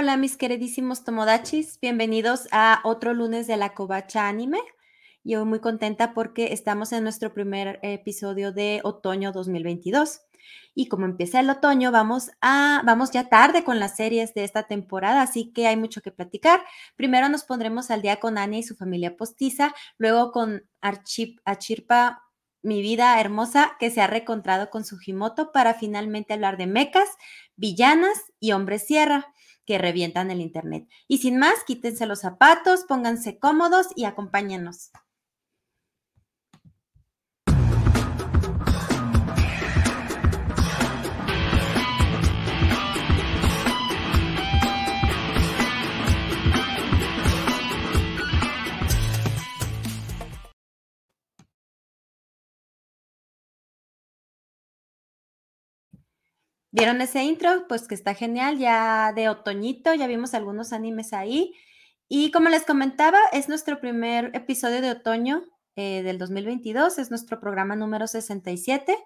Hola mis queridísimos Tomodachis, bienvenidos a otro lunes de la Covacha Anime. Yo muy contenta porque estamos en nuestro primer episodio de otoño 2022. Y como empieza el otoño, vamos a vamos ya tarde con las series de esta temporada, así que hay mucho que platicar. Primero nos pondremos al día con Anya y su familia postiza, luego con Archip, Achirpa mi vida hermosa que se ha reencontrado con su Jimoto para finalmente hablar de mecas, villanas y hombres sierra que revientan el Internet. Y sin más, quítense los zapatos, pónganse cómodos y acompáñenos. ¿Vieron ese intro? Pues que está genial, ya de otoñito, ya vimos algunos animes ahí. Y como les comentaba, es nuestro primer episodio de otoño eh, del 2022, es nuestro programa número 67.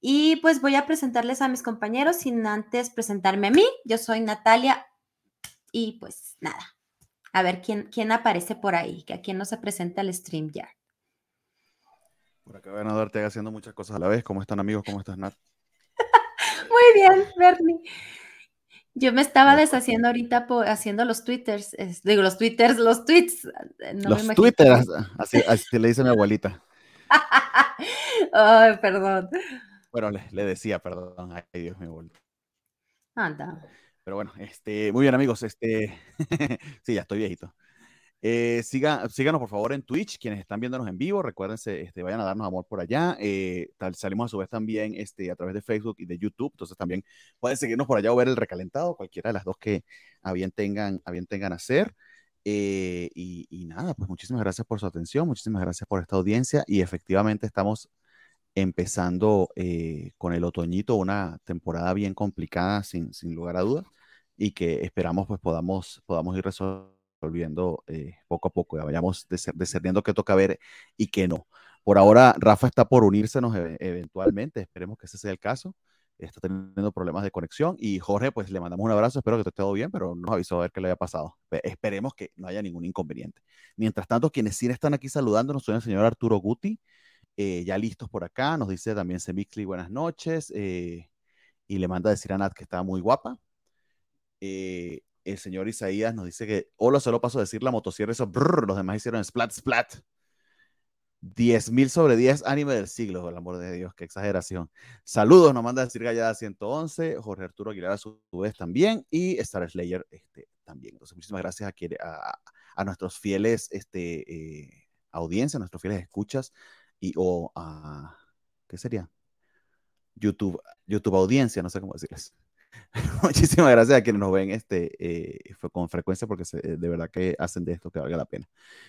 Y pues voy a presentarles a mis compañeros sin antes presentarme a mí. Yo soy Natalia y pues nada, a ver quién, quién aparece por ahí, que a quién no se presenta el stream ya. Por acá van a darte haciendo muchas cosas a la vez. ¿Cómo están amigos? ¿Cómo estás Nat? Muy bien, Bernie. Yo me estaba deshaciendo ahorita haciendo los twitters, digo los twitters, los tweets. Eh, los twitters, así, así, le dice mi abuelita. Ay, perdón. Bueno, le, decía, perdón, ay Dios, mi abuelita. Anda. Pero bueno, este, muy bien amigos, este, sí, ya estoy viejito. Eh, siga, síganos por favor en Twitch, quienes están viéndonos en vivo, recuérdense, este, vayan a darnos amor por allá. Eh, tal, salimos a su vez también este, a través de Facebook y de YouTube, entonces también pueden seguirnos por allá o ver el recalentado, cualquiera de las dos que a bien tengan a, bien tengan hacer. Eh, y, y, nada, pues muchísimas gracias por su atención, muchísimas gracias por esta audiencia y efectivamente estamos empezando con el otoñito, una temporada bien complicada sin, sin lugar a dudas y que esperamos pues podamos, podamos ir resolviendo volviendo eh, poco a poco, ya vayamos discerniendo qué toca ver y qué no. Por ahora, Rafa está por unírsenos eventualmente, esperemos que ese sea el caso. Está teniendo problemas de conexión y Jorge, pues le mandamos un abrazo, espero que esté todo bien, pero no nos avisó a ver qué le haya pasado. Esperemos que no haya ningún inconveniente. Mientras tanto, quienes sí están aquí saludándonos son el señor Arturo Guti, eh, ya listos por acá, nos dice también Semixli buenas noches eh, y le manda a decir a Nat que está muy guapa. Eh, el señor Isaías nos dice que, hola, solo paso a decir la motosierra, eso, los demás hicieron splat, splat. 10.000 sobre 10 anime del siglo, por el amor de Dios, qué exageración. Saludos, nos manda decir Gallada 111, Jorge Arturo Aguilar a su vez también, y Star Slayer este, también. Entonces, muchísimas gracias a, a, nuestros fieles este, eh, audiencia, a nuestros fieles escuchas, y o a, ¿qué sería? YouTube, YouTube audiencia, no sé cómo decirles. Muchísimas gracias a quienes nos ven este, eh, con frecuencia porque de verdad que hacen de esto que valga la pena.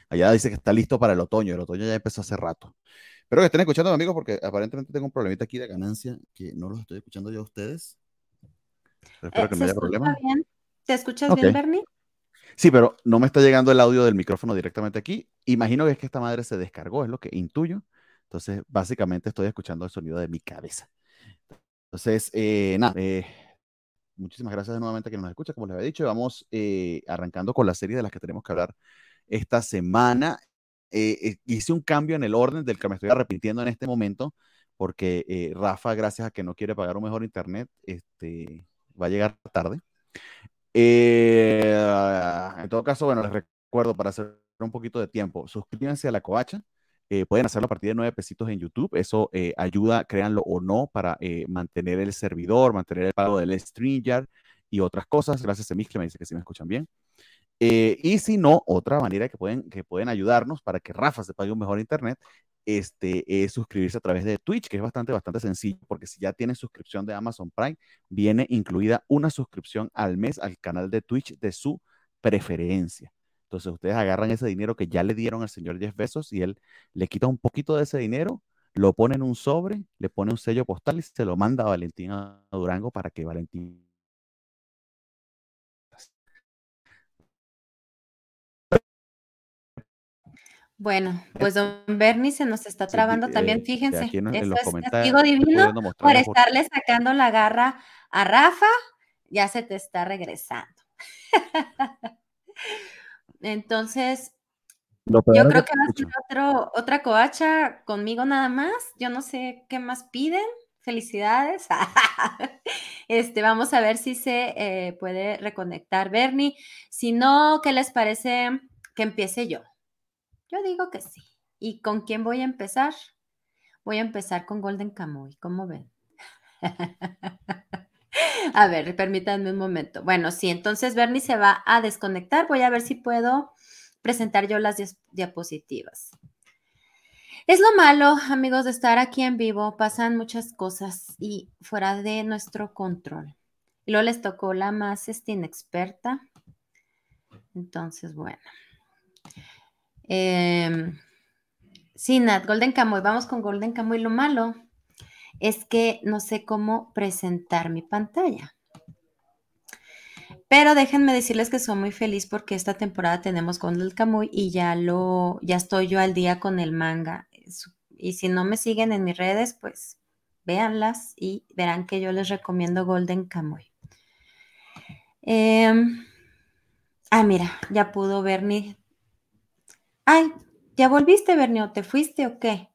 Allá dice que está listo para el otoño. El otoño ya empezó hace rato. Espero que estén escuchando, amigos, porque aparentemente tengo un problemita aquí de ganancia que no los estoy escuchando yo a ustedes. espero eh, que no haya problema. ¿Te escuchas bien, Bernie? Sí, pero no me está llegando el audio del micrófono directamente aquí. Imagino que es que esta madre se descargó, es lo que intuyo. Entonces, básicamente estoy escuchando el sonido de mi cabeza. Entonces, eh, nada, eh, muchísimas gracias nuevamente a quien nos escucha. Como les había dicho, vamos eh, arrancando con la serie de las que tenemos que hablar esta semana. Eh, eh, hice un cambio en el orden del que me estoy arrepintiendo en este momento, porque Rafa, gracias a que no quiere pagar un mejor internet, este, va a llegar tarde. en todo caso, bueno, les recuerdo para hacer un poquito de tiempo, suscríbanse a la covacha eh, pueden hacerlo a partir de nueve pesitos en YouTube. Eso eh, ayuda, créanlo o no, para eh, mantener el servidor, mantener el pago del StreamYard y otras cosas. Gracias a que me dice que sí me escuchan bien. y si no, otra manera que pueden, que pueden ayudarnos para que Rafa se pague un mejor internet este, es suscribirse a través de Twitch, que es bastante, bastante sencillo, porque si ya tienen suscripción de Amazon Prime, viene incluida una suscripción al mes al canal de Twitch de su preferencia. Entonces ustedes agarran ese dinero que ya le dieron al señor Jeff Bezos y él le quita un poquito de ese dinero, lo pone en un sobre, le pone un sello postal y se lo manda a Valentina Durango para que Valentín Bueno, pues don Bernie se nos está trabando también, eh, fíjense. Eso es castigo divino por estarle sacando la garra a Rafa, ya se te está regresando. Entonces, yo creo que va a otra coacha conmigo nada más. Yo no sé qué más piden. Felicidades. este, vamos a ver si se eh, puede reconectar Bernie. Si no, ¿qué les parece que empiece yo? Yo digo que sí. ¿Y con quién voy a empezar? Voy a empezar con Golden Kamuy. ¿Cómo ven? a ver, permítanme un momento. Bueno, sí, entonces Bernie se va a desconectar. Voy a ver si puedo presentar yo las diapositivas. Es lo malo, amigos, de estar aquí en vivo. Pasan muchas cosas y fuera de nuestro control. Y luego les tocó la más este, inexperta. Entonces, bueno. Eh, sí, Nat, Golden Kamuy. Vamos con Golden Kamuy. Lo malo es que no sé cómo presentar mi pantalla. Pero déjenme decirles que soy muy feliz porque esta temporada tenemos Golden Kamuy y ya lo, ya estoy yo al día con el manga. Y si no me siguen en mis redes, pues véanlas y verán que yo les recomiendo Golden Kamuy. Em, ah, mira, ya pudo Bernie. Ay, ¿ya volviste, Bernie, o te fuiste o qué?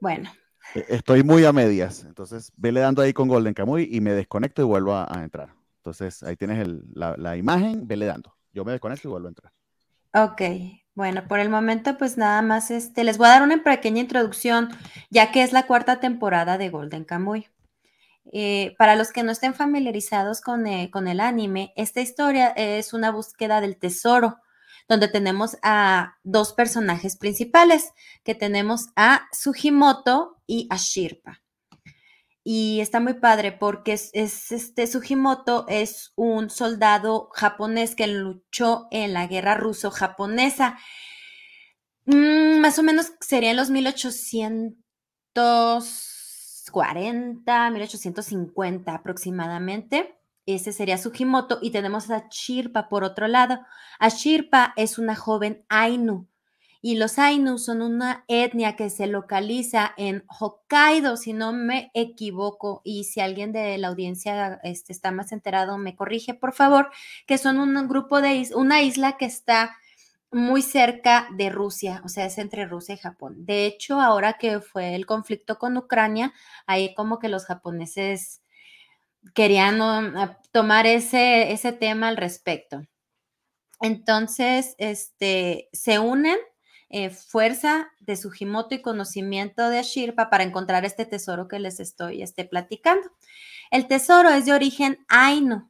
Bueno, estoy muy a medias, entonces vele dando ahí con Golden Kamuy y me desconecto y vuelvo a, entrar. Entonces ahí tienes la, imagen, vele dando. Yo me desconecto y vuelvo a entrar. Ok, bueno, por el momento pues nada más este, les voy a dar una pequeña introducción, ya que es la cuarta temporada de Golden Kamuy. Eh, para los que no estén familiarizados con, eh, con el anime, esta historia es una búsqueda del tesoro donde tenemos a dos personajes principales, que tenemos a Sugimoto y a Shirpa. Y está muy padre porque es, este Sugimoto es un soldado japonés que luchó en la guerra ruso-japonesa. Mm, más o menos sería en los 1840, 1850 aproximadamente. Ese sería Sugimoto y tenemos a Shirpa por otro lado. A Shirpa es una joven Ainu y los Ainu son una etnia que se localiza en Hokkaido, si no me equivoco, y si alguien de la audiencia este, está más enterado, me corrige, por favor, que son un grupo de una isla que está muy cerca de Rusia, o sea, es entre Rusia y Japón. De hecho, ahora que fue el conflicto con Ucrania, ahí como que los japoneses querían tomar ese, ese tema al respecto. Entonces, este, se unen eh, fuerza de Sugimoto y conocimiento de Ashirpa para encontrar este tesoro que les estoy este, platicando. El tesoro es de origen Ainu,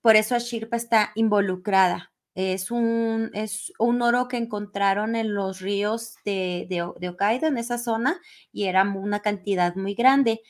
por eso Ashirpa está involucrada. Es un, es un oro que encontraron en los ríos de, de, de Hokkaido, en esa zona, y era una cantidad muy grande.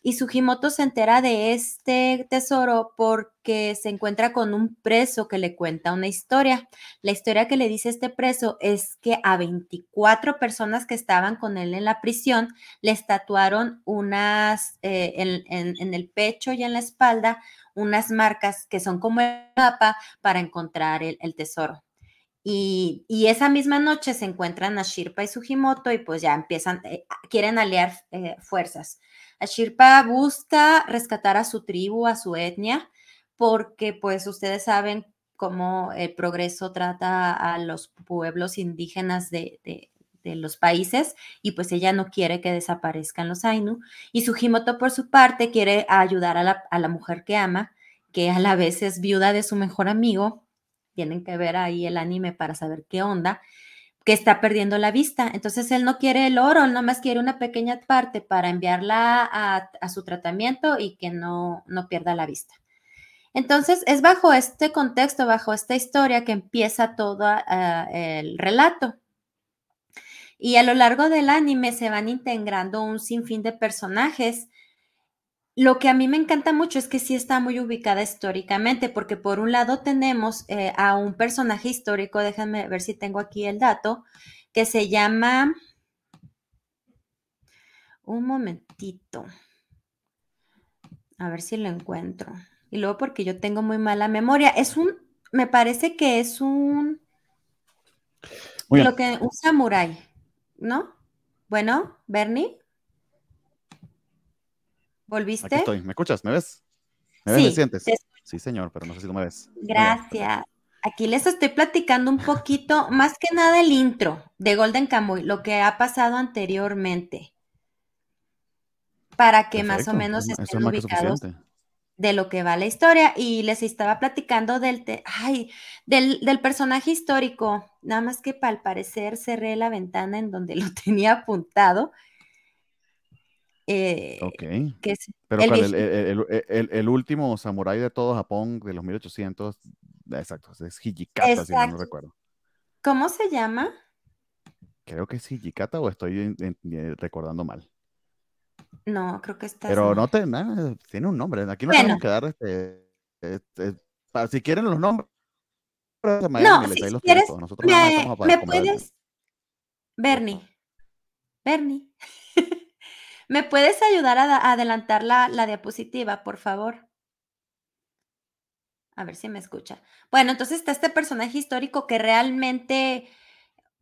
Y Sugimoto se entera de este tesoro porque se encuentra con un preso que le cuenta una historia. La historia que le dice este preso es que a 24 personas que estaban con él en la prisión le estatuaron unas eh, en, el pecho y en la espalda unas marcas que son como el mapa para encontrar el, tesoro. Y, esa misma noche se encuentran a Shirpa y Sugimoto y pues ya empiezan, eh, quieren aliar eh, fuerzas. Ashirpa busca rescatar a su tribu, a su etnia, porque pues ustedes saben cómo el progreso trata a los pueblos indígenas de, los países y pues ella no quiere que desaparezcan los Ainu. Y Sugimoto por su parte quiere ayudar a la, a la mujer que ama, que a la vez es viuda de su mejor amigo. Tienen que ver ahí el anime para saber qué onda que está perdiendo la vista. Entonces él no quiere el oro, él nomás quiere una pequeña parte para enviarla a, su tratamiento y que no, no pierda la vista. Entonces es bajo este contexto, bajo esta historia que empieza todo ah, el relato. Y a lo largo del anime se van integrando un sinfín de personajes lo que a mí me encanta mucho es que sí está muy ubicada históricamente, porque por un lado tenemos eh, a un personaje histórico, déjenme ver si tengo aquí el dato, que se llama... Un momentito. A ver si lo encuentro. Y luego porque yo tengo muy mala memoria. Es un, me parece que es un... Lo que, un samurái, ¿no? Bueno, Bernie. ¿Volviste? Aquí estoy. ¿Me escuchas? ¿Me ves? ¿Me ves? Sí, ¿Me sientes? Te Sí, señor, pero no sé si tú me ves. Gracias. Aquí les estoy platicando un poquito, más que nada el intro de Golden Kamuy, lo que ha pasado anteriormente, para que más o menos estén ubicados de lo que va la historia. Y les estaba platicando del, ay, del, del, personaje histórico, nada más que al parecer cerré la ventana en donde lo tenía apuntado eh, ok. Pero el, el, último samurái de todo Japón de los 1800, exacto, es Hijikata, si no recuerdo. ¿Cómo se llama? Creo que es Hijikata o estoy recordando mal. No, creo que está. Pero no te, tiene un nombre. Aquí no tenemos que dar este, este, si quieren los nombres. no, si, quieres, me, me puedes. Bernie. Bernie. ¿Me puedes ayudar a, adelantar la, diapositiva, por favor? A ver si me escucha. Bueno, entonces está este personaje histórico que realmente,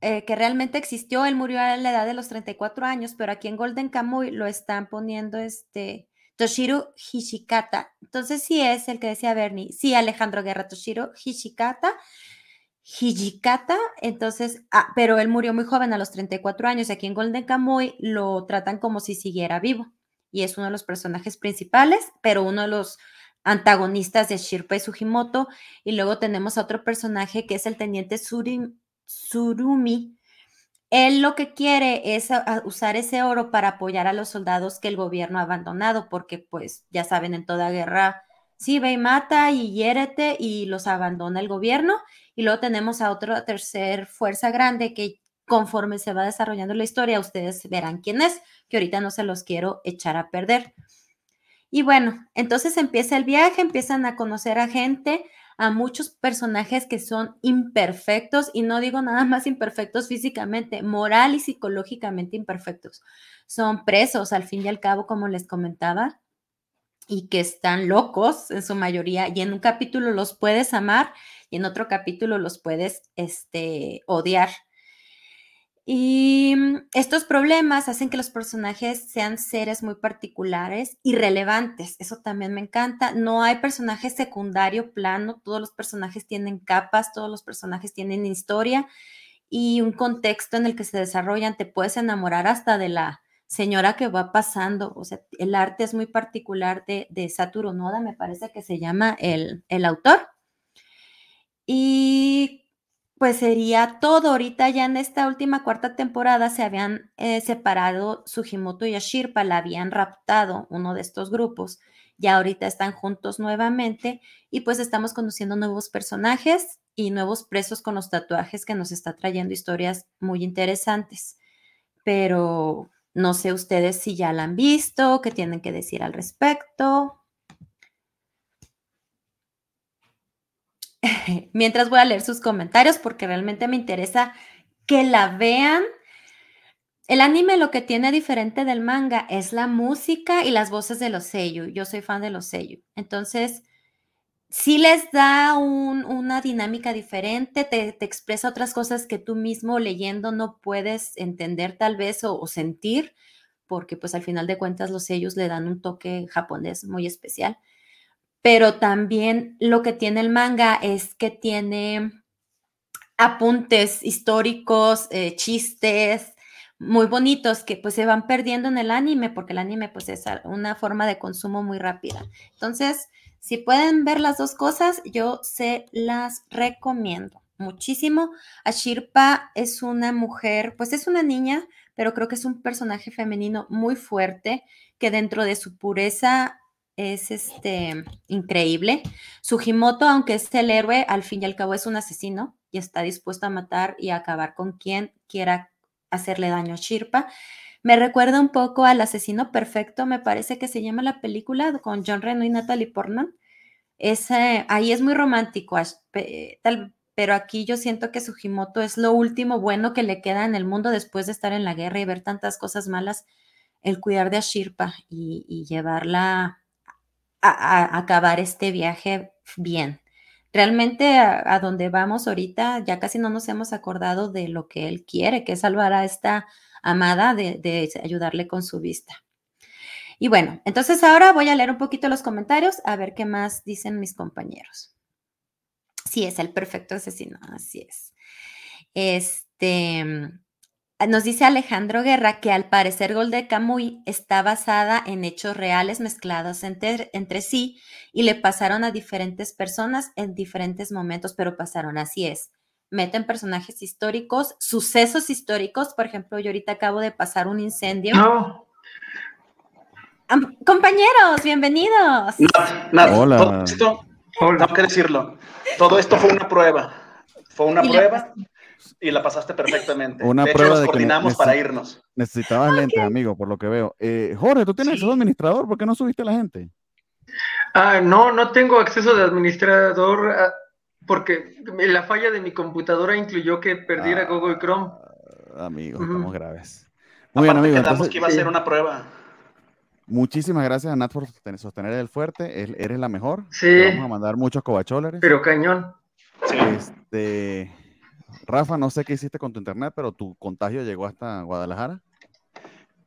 eh, que realmente existió. Él murió a la edad de los 34 años, pero aquí en Golden Kamuy lo están poniendo este Toshiro Hishikata. Entonces sí es el que decía Bernie. Sí, Alejandro Guerra, Toshiro Hishikata. Hijikata, entonces, ah, pero él murió muy joven a los 34 años y aquí en Golden Kamuy lo tratan como si siguiera vivo y es uno de los personajes principales, pero uno de los antagonistas de Shirpa y Sugimoto y luego tenemos otro personaje que es el teniente Surumi. Él lo que quiere es usar ese oro para apoyar a los soldados que el gobierno ha abandonado, porque pues ya saben, en toda guerra sí ve y mata y hiérete y los abandona el gobierno y luego tenemos a otra tercer fuerza grande que conforme se va desarrollando la historia, ustedes verán quién es, que ahorita no se los quiero echar a perder. Y bueno, entonces empieza el viaje, empiezan a conocer a gente, a muchos personajes que son imperfectos, y no digo nada más imperfectos físicamente, moral y psicológicamente imperfectos. Son presos, al fin y al cabo, como les comentaba, y que están locos en su mayoría, y en un capítulo los puedes amar en otro capítulo los puedes este, odiar. Y mm, estos problemas hacen que los personajes sean seres muy particulares y relevantes. Eso también me encanta. No hay personaje secundario plano. Todos los personajes tienen capas, todos los personajes tienen historia y un contexto en el que se desarrollan. Te puedes enamorar hasta de la señora que va pasando. O sea, el arte es muy particular de, de Satoru Noda, me parece que se llama el, el autor. Y pues sería todo. Ahorita ya en esta última cuarta temporada se habían eh, separado Sugimoto y Ashirpa, la habían raptado uno de estos grupos. Ya ahorita están juntos nuevamente y pues estamos conociendo nuevos personajes y nuevos presos con los tatuajes que nos está trayendo historias muy interesantes. Pero no sé ustedes si ya la han visto, qué tienen que decir al respecto. Mientras voy a leer sus comentarios porque realmente me interesa que la vean. El anime lo que tiene diferente del manga es la música y las voces de los seiyuu. Yo soy fan de los seiyuu. Entonces, sí les da una dinámica diferente, te, expresa otras cosas que tú mismo leyendo no puedes entender tal vez o, o sentir, porque pues al final de cuentas los sellos le dan un toque japonés muy especial pero también lo que tiene el manga es que tiene apuntes históricos, eh, chistes muy bonitos que pues se van perdiendo en el anime porque el anime pues es una forma de consumo muy rápida. Entonces, si pueden ver las dos cosas, yo se las recomiendo muchísimo. Ashirpa es una mujer, pues es una niña, pero creo que es un personaje femenino muy fuerte que dentro de su pureza es este increíble. Sugimoto, aunque es el héroe, al fin y al cabo es un asesino y está dispuesto a matar y acabar con quien quiera hacerle daño a Shirpa. Me recuerda un poco al asesino perfecto, me parece que se llama la película con John Reno y Natalie Portman. ahí es muy romántico, pero aquí yo siento que Sugimoto es lo último bueno que le queda en el mundo después de estar en la guerra y ver tantas cosas malas, el cuidar de Ashirpa y, y llevarla a, acabar este viaje bien. Realmente a, donde vamos ahorita ya casi no nos hemos acordado de lo que él quiere, que es salvar a esta amada, de, ayudarle con su vista. Y bueno, entonces ahora voy a leer un poquito los comentarios a ver qué más dicen mis compañeros. Sí, es el perfecto asesino, así es. Este, nos dice Alejandro Guerra que al parecer Gol de Camuy está basada en hechos reales mezclados entre, entre, sí y le pasaron a diferentes personas en diferentes momentos, pero pasaron, así es. Meten personajes históricos, sucesos históricos. Por ejemplo, yo ahorita acabo de pasar un incendio. No compañeros, bienvenidos. Hola. Todo esto, Tengo que decirlo. Todo esto fue una prueba. Fue una prueba y la pasaste perfectamente. Una de prueba nos coordinamos para irnos. Necesitabas lentes, amigo, por lo que veo. Eh, Jorge, tú tienes sí. administrador, ¿por qué no subiste a la gente? Ah, no, no tengo acceso de administrador ah, porque la falla de mi computadora incluyó que perdiera ah, Google Chrome. Amigo, estamos graves. Muy bien, amigo. Entonces, que iba a ser una prueba. Muchísimas gracias, Nat, por sostener el fuerte. Eres la mejor. Sí. Te vamos a mandar muchos cobacholares. Pero cañón. Sí. Este, Rafa, no sé qué hiciste con tu internet, pero tu contagio llegó hasta Guadalajara.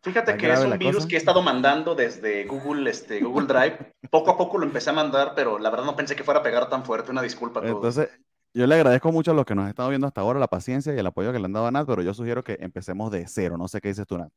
Fíjate que es un virus cosa? que he estado mandando desde Google, este, Google Drive. Poco a poco lo empecé a mandar, pero la verdad no pensé que fuera a pegar tan fuerte. Una disculpa a todos. Entonces, yo le agradezco mucho a los que nos han estado viendo hasta ahora la paciencia y el apoyo que le han dado a Nat, pero yo sugiero que empecemos de cero. No sé qué dices tú, Nat.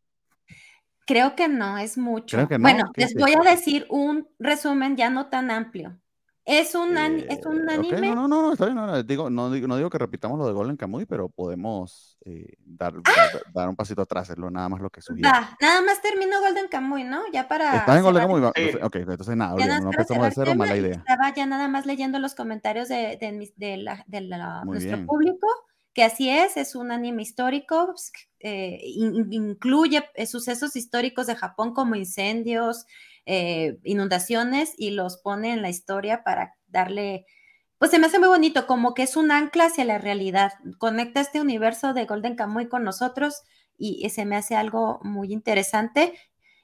Creo que no, es mucho. Creo que no. Bueno, les voy a decir un resumen ya no tan amplio. Es un, eh, es un anime. Okay, no, no, no, está bien. No, no, digo, no, digo, no digo que repitamos lo de Golden Kamuy, pero podemos eh, dar, ¡Ah! dar, dar, un pasito atrás, es lo, nada más lo que sugiero. Va, nada más terminó Golden Kamuy, ¿no? Ya para. ¿Estás en Golden Kamuy? Sí. Ok, entonces nada, no empezamos de cero, mala idea. Estaba ya nada más leyendo los comentarios de, de, de, la, de la, nuestro bien. público que así es, es un anime histórico, pues, eh, in, incluye eh, sucesos históricos de Japón como incendios, eh, inundaciones y los pone en la historia para darle, pues se me hace muy bonito, como que es un ancla hacia la realidad, conecta este universo de Golden Kamuy con nosotros y, y se me hace algo muy interesante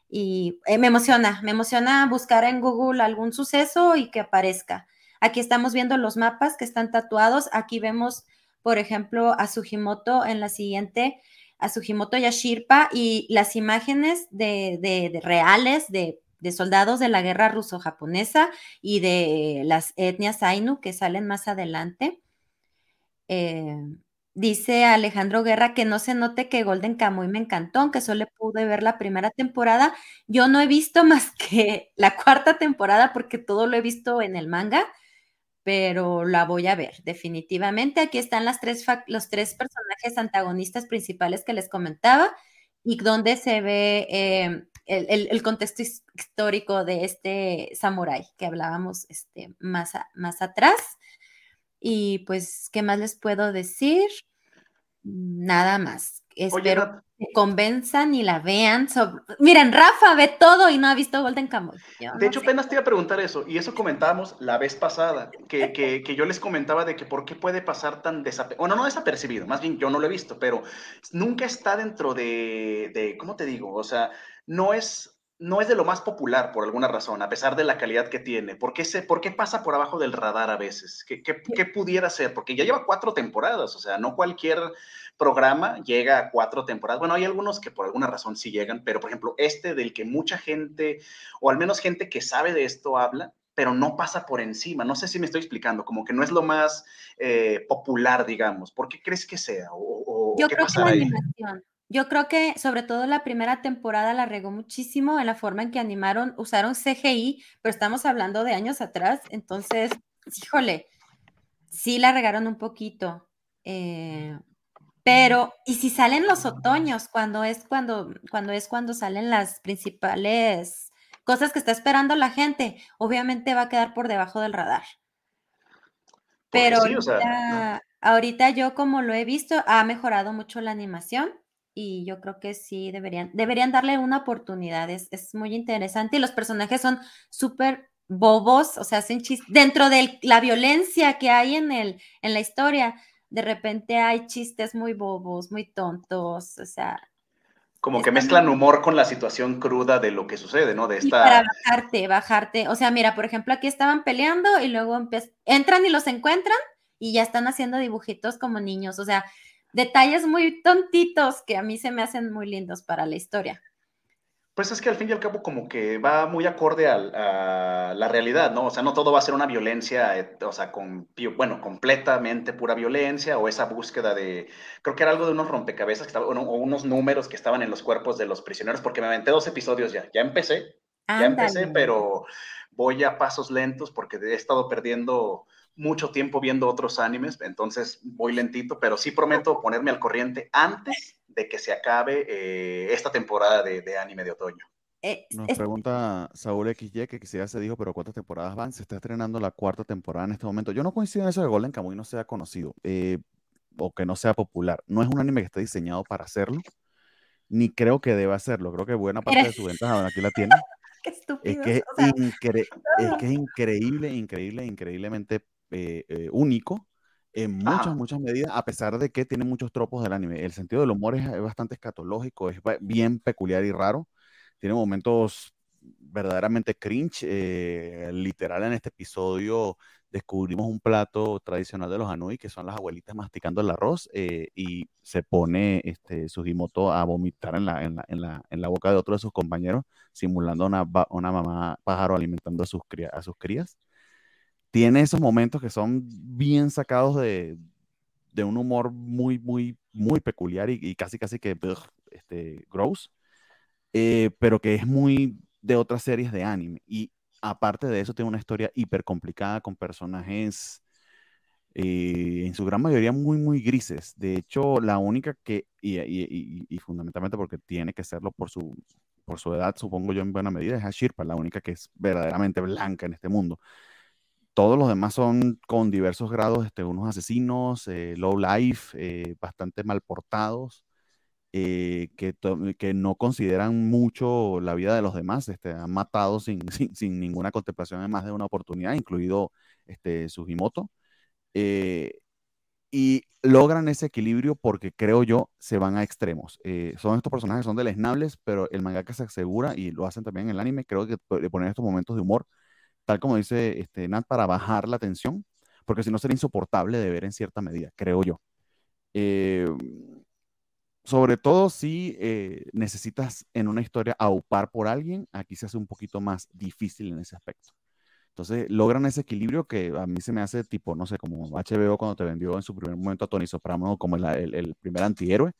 y eh, me emociona, me emociona buscar en Google algún suceso y que aparezca. Aquí estamos viendo los mapas que están tatuados, aquí vemos por ejemplo, a Sugimoto en la siguiente, a Sugimoto Yashirpa y las imágenes de reales de, de, soldados de la guerra ruso-japonesa y de las etnias Ainu que salen más adelante. Eh, dice Alejandro Guerra que no se note que Golden Kamuy me encantó, aunque solo pude ver la primera temporada. Yo no he visto más que la cuarta temporada porque todo lo he visto en el manga pero la voy a ver, definitivamente. Aquí están las tres los tres personajes antagonistas principales que les comentaba y donde se ve eh, el, el, el, contexto histórico de este samurái que hablábamos este, más, a, más atrás. Y pues, ¿qué más les puedo decir? Nada más. Espero Oye, convenzan y la vean. Sobre... Miren, Rafa ve todo y no ha visto Golden Kamuy. de no hecho, sé. apenas te iba a preguntar eso, y eso comentábamos la vez pasada, que, que, que, yo les comentaba de que por qué puede pasar tan desapercibido. Bueno, no desapercibido, más bien yo no lo he visto, pero nunca está dentro de, de ¿cómo te digo? O sea, no es no es de lo más popular por alguna razón, a pesar de la calidad que tiene. ¿Por qué, se, por qué pasa por abajo del radar a veces? ¿Qué, qué, qué pudiera ser? Porque ya lleva cuatro temporadas, o sea, no cualquier programa llega a cuatro temporadas. Bueno, hay algunos que por alguna razón sí llegan, pero por ejemplo, este del que mucha gente, o al menos gente que sabe de esto habla, pero no pasa por encima. No sé si me estoy explicando, como que no es lo más eh, popular, digamos. ¿Por qué crees que sea? ¿O, o Yo creo que la ahí? animación. Yo creo que sobre todo la primera temporada la regó muchísimo en la forma en que animaron, usaron CGI, pero estamos hablando de años atrás, entonces, híjole, sí la regaron un poquito. Eh, pero, ¿y si salen los otoños? Cuando es cuando, cuando es cuando salen las principales cosas que está esperando la gente, obviamente va a quedar por debajo del radar. Pero sí, ahorita, o sea, no. ahorita yo como lo he visto, ha mejorado mucho la animación y yo creo que sí deberían, deberían darle una oportunidad. Es, es muy interesante y los personajes son súper bobos, o sea, hacen chistes. Dentro de la violencia que hay en, el, en la historia, de repente hay chistes muy bobos, muy tontos, o sea. Como que mezclan humor con la situación cruda de lo que sucede, ¿no? De esta... Y para bajarte, bajarte. O sea, mira, por ejemplo, aquí estaban peleando y luego entran y los encuentran y ya están haciendo dibujitos como niños. O sea, detalles muy tontitos que a mí se me hacen muy lindos para la historia. Pues es que al fin y al cabo como que va muy acorde a la realidad, ¿no? O sea, no todo va a ser una violencia, eh, o sea, con, bueno, completamente pura violencia o esa búsqueda de, creo que era algo de unos rompecabezas que estaban, o unos números que estaban en los cuerpos de los prisioneros, porque me aventé dos episodios ya, ya empecé, ya empecé, pero voy a pasos lentos porque he estado perdiendo mucho tiempo viendo otros animes, entonces voy lentito, pero sí prometo ponerme al corriente antes de que se acabe eh, esta temporada de, anime de otoño. Eh, Nos pregunta Saúl XY que ya se dijo, pero ¿cuántas temporadas van? Se está estrenando la cuarta temporada en este momento. Yo no coincido en eso de Golden Kamuy no sea conocido eh, o que no sea popular. No es un anime que esté diseñado para hacerlo, ni creo que deba hacerlo. Creo que buena parte de su ventaja, aquí la tiene. Qué estúpido. Es que es, que es increíble, increíble, increíblemente único en muchas, muchas medidas, a pesar de que tiene muchos tropos del anime. El sentido del humor es, bastante escatológico, es bien peculiar y raro. Tiene momentos verdaderamente cringe. Eh, literal, en este episodio descubrimos un plato tradicional de los Anui, que son las abuelitas masticando el arroz, eh, y se pone este, Sugimoto a vomitar en la, en, la, en, la, en la boca de otro de sus compañeros, simulando una, una mamá pájaro alimentando a sus, a sus crías tiene esos momentos que son bien sacados de, un humor muy, muy, muy peculiar y, casi, casi que este, gross, eh, pero que es muy de otras series de anime. Y aparte de eso, tiene una historia hiper complicada con personajes eh, en su gran mayoría muy, muy grises. De hecho, la única que, y, fundamentalmente porque tiene que serlo por su, por su edad, supongo yo en buena medida, es Ashirpa, la única que es verdaderamente blanca en este mundo todos los demás son con diversos grados, este, unos asesinos, eh, low life, eh, bastante mal portados, eh, que, que, no consideran mucho la vida de los demás, este, han matado sin, sin, ninguna contemplación en más de una oportunidad, incluido este, Sugimoto. y logran ese equilibrio porque creo yo se van a extremos. son estos personajes, son deleznables, pero el mangaka se asegura, y lo hacen también en el anime, creo que de poner estos momentos de humor tal como dice este, Nat, para bajar la tensión, porque si no sería insoportable de ver en cierta medida, creo yo. Eh, sobre todo si eh, necesitas en una historia aupar por alguien, aquí se hace un poquito más difícil en ese aspecto. Entonces logran ese equilibrio que a mí se me hace tipo, no sé, como HBO cuando te vendió en su primer momento a Tony Soprano como el, primer antihéroe.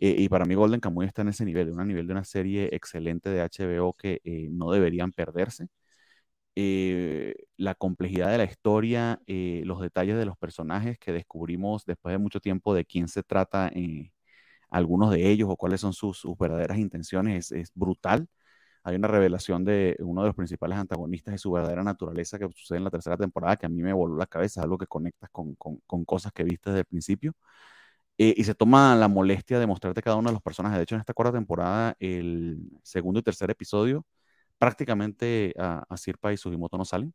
Eh, y para mí Golden Kamuy está en ese nivel, un nivel de una serie excelente de HBO que no deberían perderse. Eh, la complejidad de la historia, eh, los detalles de los personajes que descubrimos después de mucho tiempo de quién se trata eh, algunos de ellos o cuáles son sus, verdaderas intenciones, es, brutal. Hay una revelación de uno de los principales antagonistas de su verdadera naturaleza que sucede en la tercera temporada que a mí me voló la cabeza, algo que conectas con, con cosas que viste desde el principio. y se toma la molestia de mostrarte cada uno de los personajes. De hecho, en esta cuarta temporada, el segundo y tercer episodio prácticamente a, a Sirpa y Sugimoto no salen.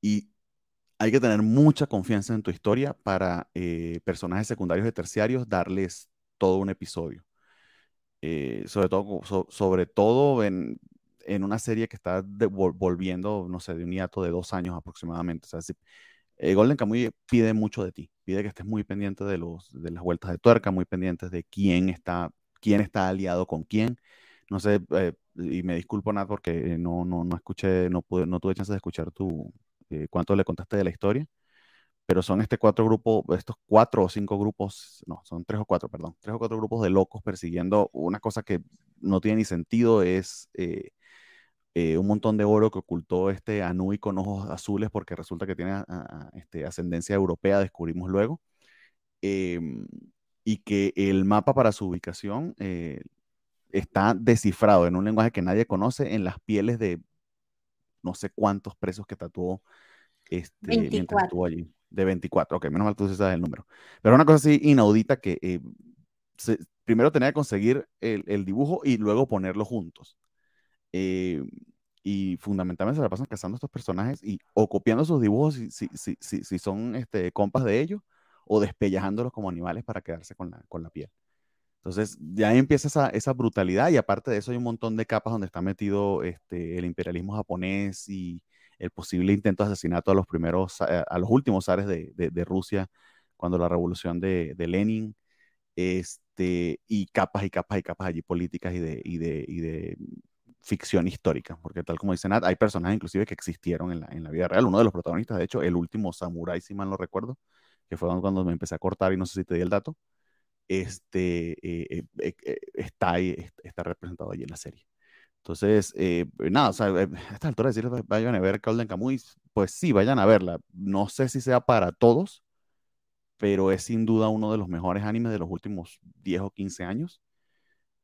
Y hay que tener mucha confianza en tu historia para eh, personajes secundarios y terciarios darles todo un episodio. Eh, sobre todo, sobre todo en, en, una serie que está volviendo, no sé, de un hiato de dos años aproximadamente. O sea, eh, Golden Kamuy pide mucho de ti, pide que estés muy pendiente de, los, de las vueltas de tuerca, muy pendientes de quién está, quién está aliado con quién. No sé, y me disculpo nada porque no, no, no escuché, no, pude, no tuve chance de escuchar tu, eh, cuánto le contaste de la historia, pero son este cuatro grupos, estos cuatro o cinco grupos, no, son tres o cuatro, perdón, tres o cuatro grupos de locos persiguiendo una cosa que no tiene ni sentido, es eh, eh, un montón de oro que ocultó este Anui con ojos azules porque resulta que tiene este, ascendencia europea, descubrimos luego. Em, y que el mapa para su ubicación está descifrado en un lenguaje que nadie conoce en las pieles de no sé cuántos presos que tatuó este, mientras estuvo allí. De 24, ok, menos mal tú sabes el número. Pero una cosa así inaudita que eh, primero tenía que conseguir el, dibujo y luego ponerlo juntos. Eh, y fundamentalmente se la pasan cazando estos personajes y o copiando sus dibujos si, si, si, si son este, compas de ellos o despellajándolos como animales para quedarse con la, con la piel. Entonces, ya empieza esa, esa, brutalidad y aparte de eso hay un montón de capas donde está metido este, el imperialismo japonés y el posible intento de asesinato a los primeros, a, los últimos zares de, de, Rusia cuando la revolución de, de Lenin. Este, y capas y capas y capas allí políticas y de, y de, y de ficción histórica, porque tal como dice Nat, hay personajes inclusive que existieron en la, en la vida real. Uno de los protagonistas, de hecho, el último samurái, si mal no recuerdo, que fue cuando me empecé a cortar y no sé si te di el dato, este, eh, eh, eh, está ahí, está representado allí en la serie. Entonces, nada, o sea, a esta altura decirles vayan a ver Golden Kamuy, pues sí, vayan a verla. No sé si sea para todos, pero es sin duda uno de los mejores animes de los últimos 10 o 15 años.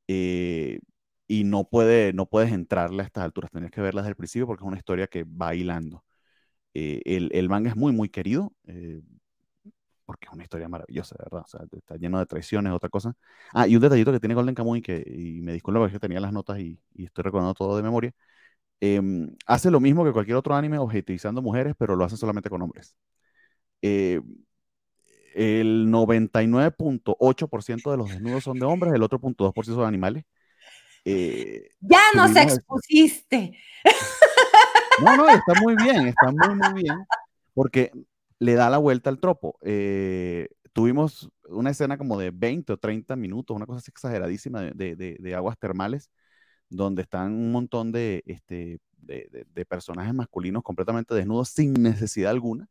y no, puede, no puedes entrarle a estas alturas, tienes que verla desde el principio porque es una historia que va hilando. el, el, manga es muy, muy querido porque es una historia maravillosa, ¿verdad? O sea, está lleno de traiciones, otra cosa. Ah, y un detallito que tiene Golden Kamuy, que, y me disculpo porque tenía las notas y, estoy recordando todo de memoria, em, hace lo mismo que cualquier otro anime objetivizando mujeres, pero lo hace solamente con hombres. Eh, el 99.8% de los desnudos son de hombres, el otro 0.2% son de animales. Eh, ya nos expusiste. No, no, está muy bien, está muy, muy bien, porque le da la vuelta al tropo. Eh, tuvimos una escena como de 20 o 30 minutos, una cosa exageradísima de, aguas termales, donde están un montón de, este, de, personajes masculinos completamente desnudos sin necesidad alguna,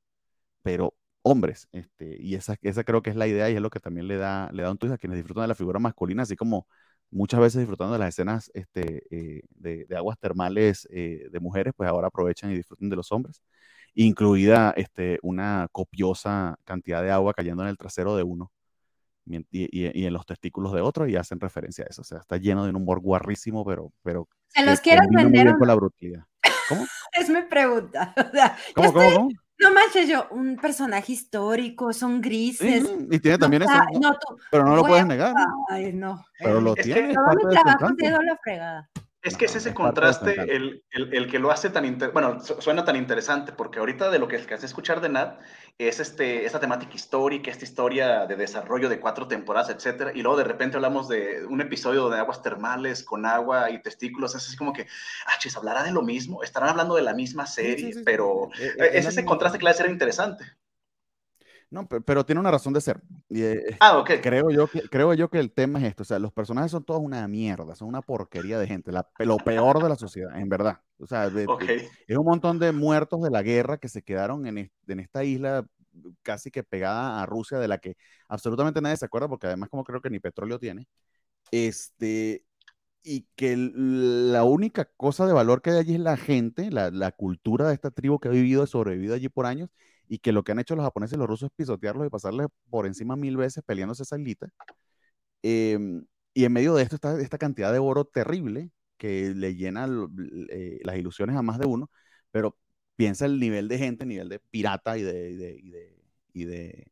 pero hombres. Este, y esa, esa creo que es la idea y es lo que también le da, le da un twist a quienes disfrutan de la figura masculina, así como muchas veces disfrutando de las escenas este, eh, de, aguas termales eh, de mujeres, pues ahora aprovechan y disfruten de los hombres incluida este, una copiosa cantidad de agua cayendo en el trasero de uno y, en los testículos de otro y hacen referencia a eso. O sea, está lleno de un humor guarrísimo, pero... pero ¿Se los quieres vender? Con la brutalidad. ¿Cómo? es mi pregunta. ¿Cómo, cómo, No manches, yo, un personaje histórico, son grises. y tiene también eso. pero no lo puedes negar. Ay, no. Pero lo tiene. Todo mi trabajo te la fregada. Es que es ese contraste el, el, que lo hace tan interesante, bueno, suena tan interesante, porque ahorita de lo que hace escuchar de Nat es este, esta temática histórica, esta historia de desarrollo de cuatro temporadas, etcétera, y luego de repente hablamos de un episodio de aguas termales con agua y testículos, es así como que, ah, chis, hablará de lo mismo, estarán hablando de la misma serie, pero e, e, es, ese contraste que le hace interesante. No, pero, tiene una razón de ser. Eh, ah, ok. Creo yo, que, creo yo que el tema es esto. O sea, los personajes son todos una mierda, son una porquería de gente, lo peor de la sociedad, en verdad. O sea, es un montón de muertos de la guerra que se quedaron en, en, esta isla casi que pegada a Rusia, de la que absolutamente nadie se acuerda, porque además como creo que ni petróleo tiene. Este, y que la única cosa de valor que hay allí es la gente, la, la cultura de esta tribu que ha vivido y sobrevivido allí por años, y que lo que han hecho los japoneses y los rusos es pisotearlos y pasarles por encima mil veces peleándose esa islita. Em, y en medio de esto está esta cantidad de oro terrible que le llena eh, las ilusiones a más de uno, pero piensa el nivel de gente, nivel de pirata y de, y de, y de,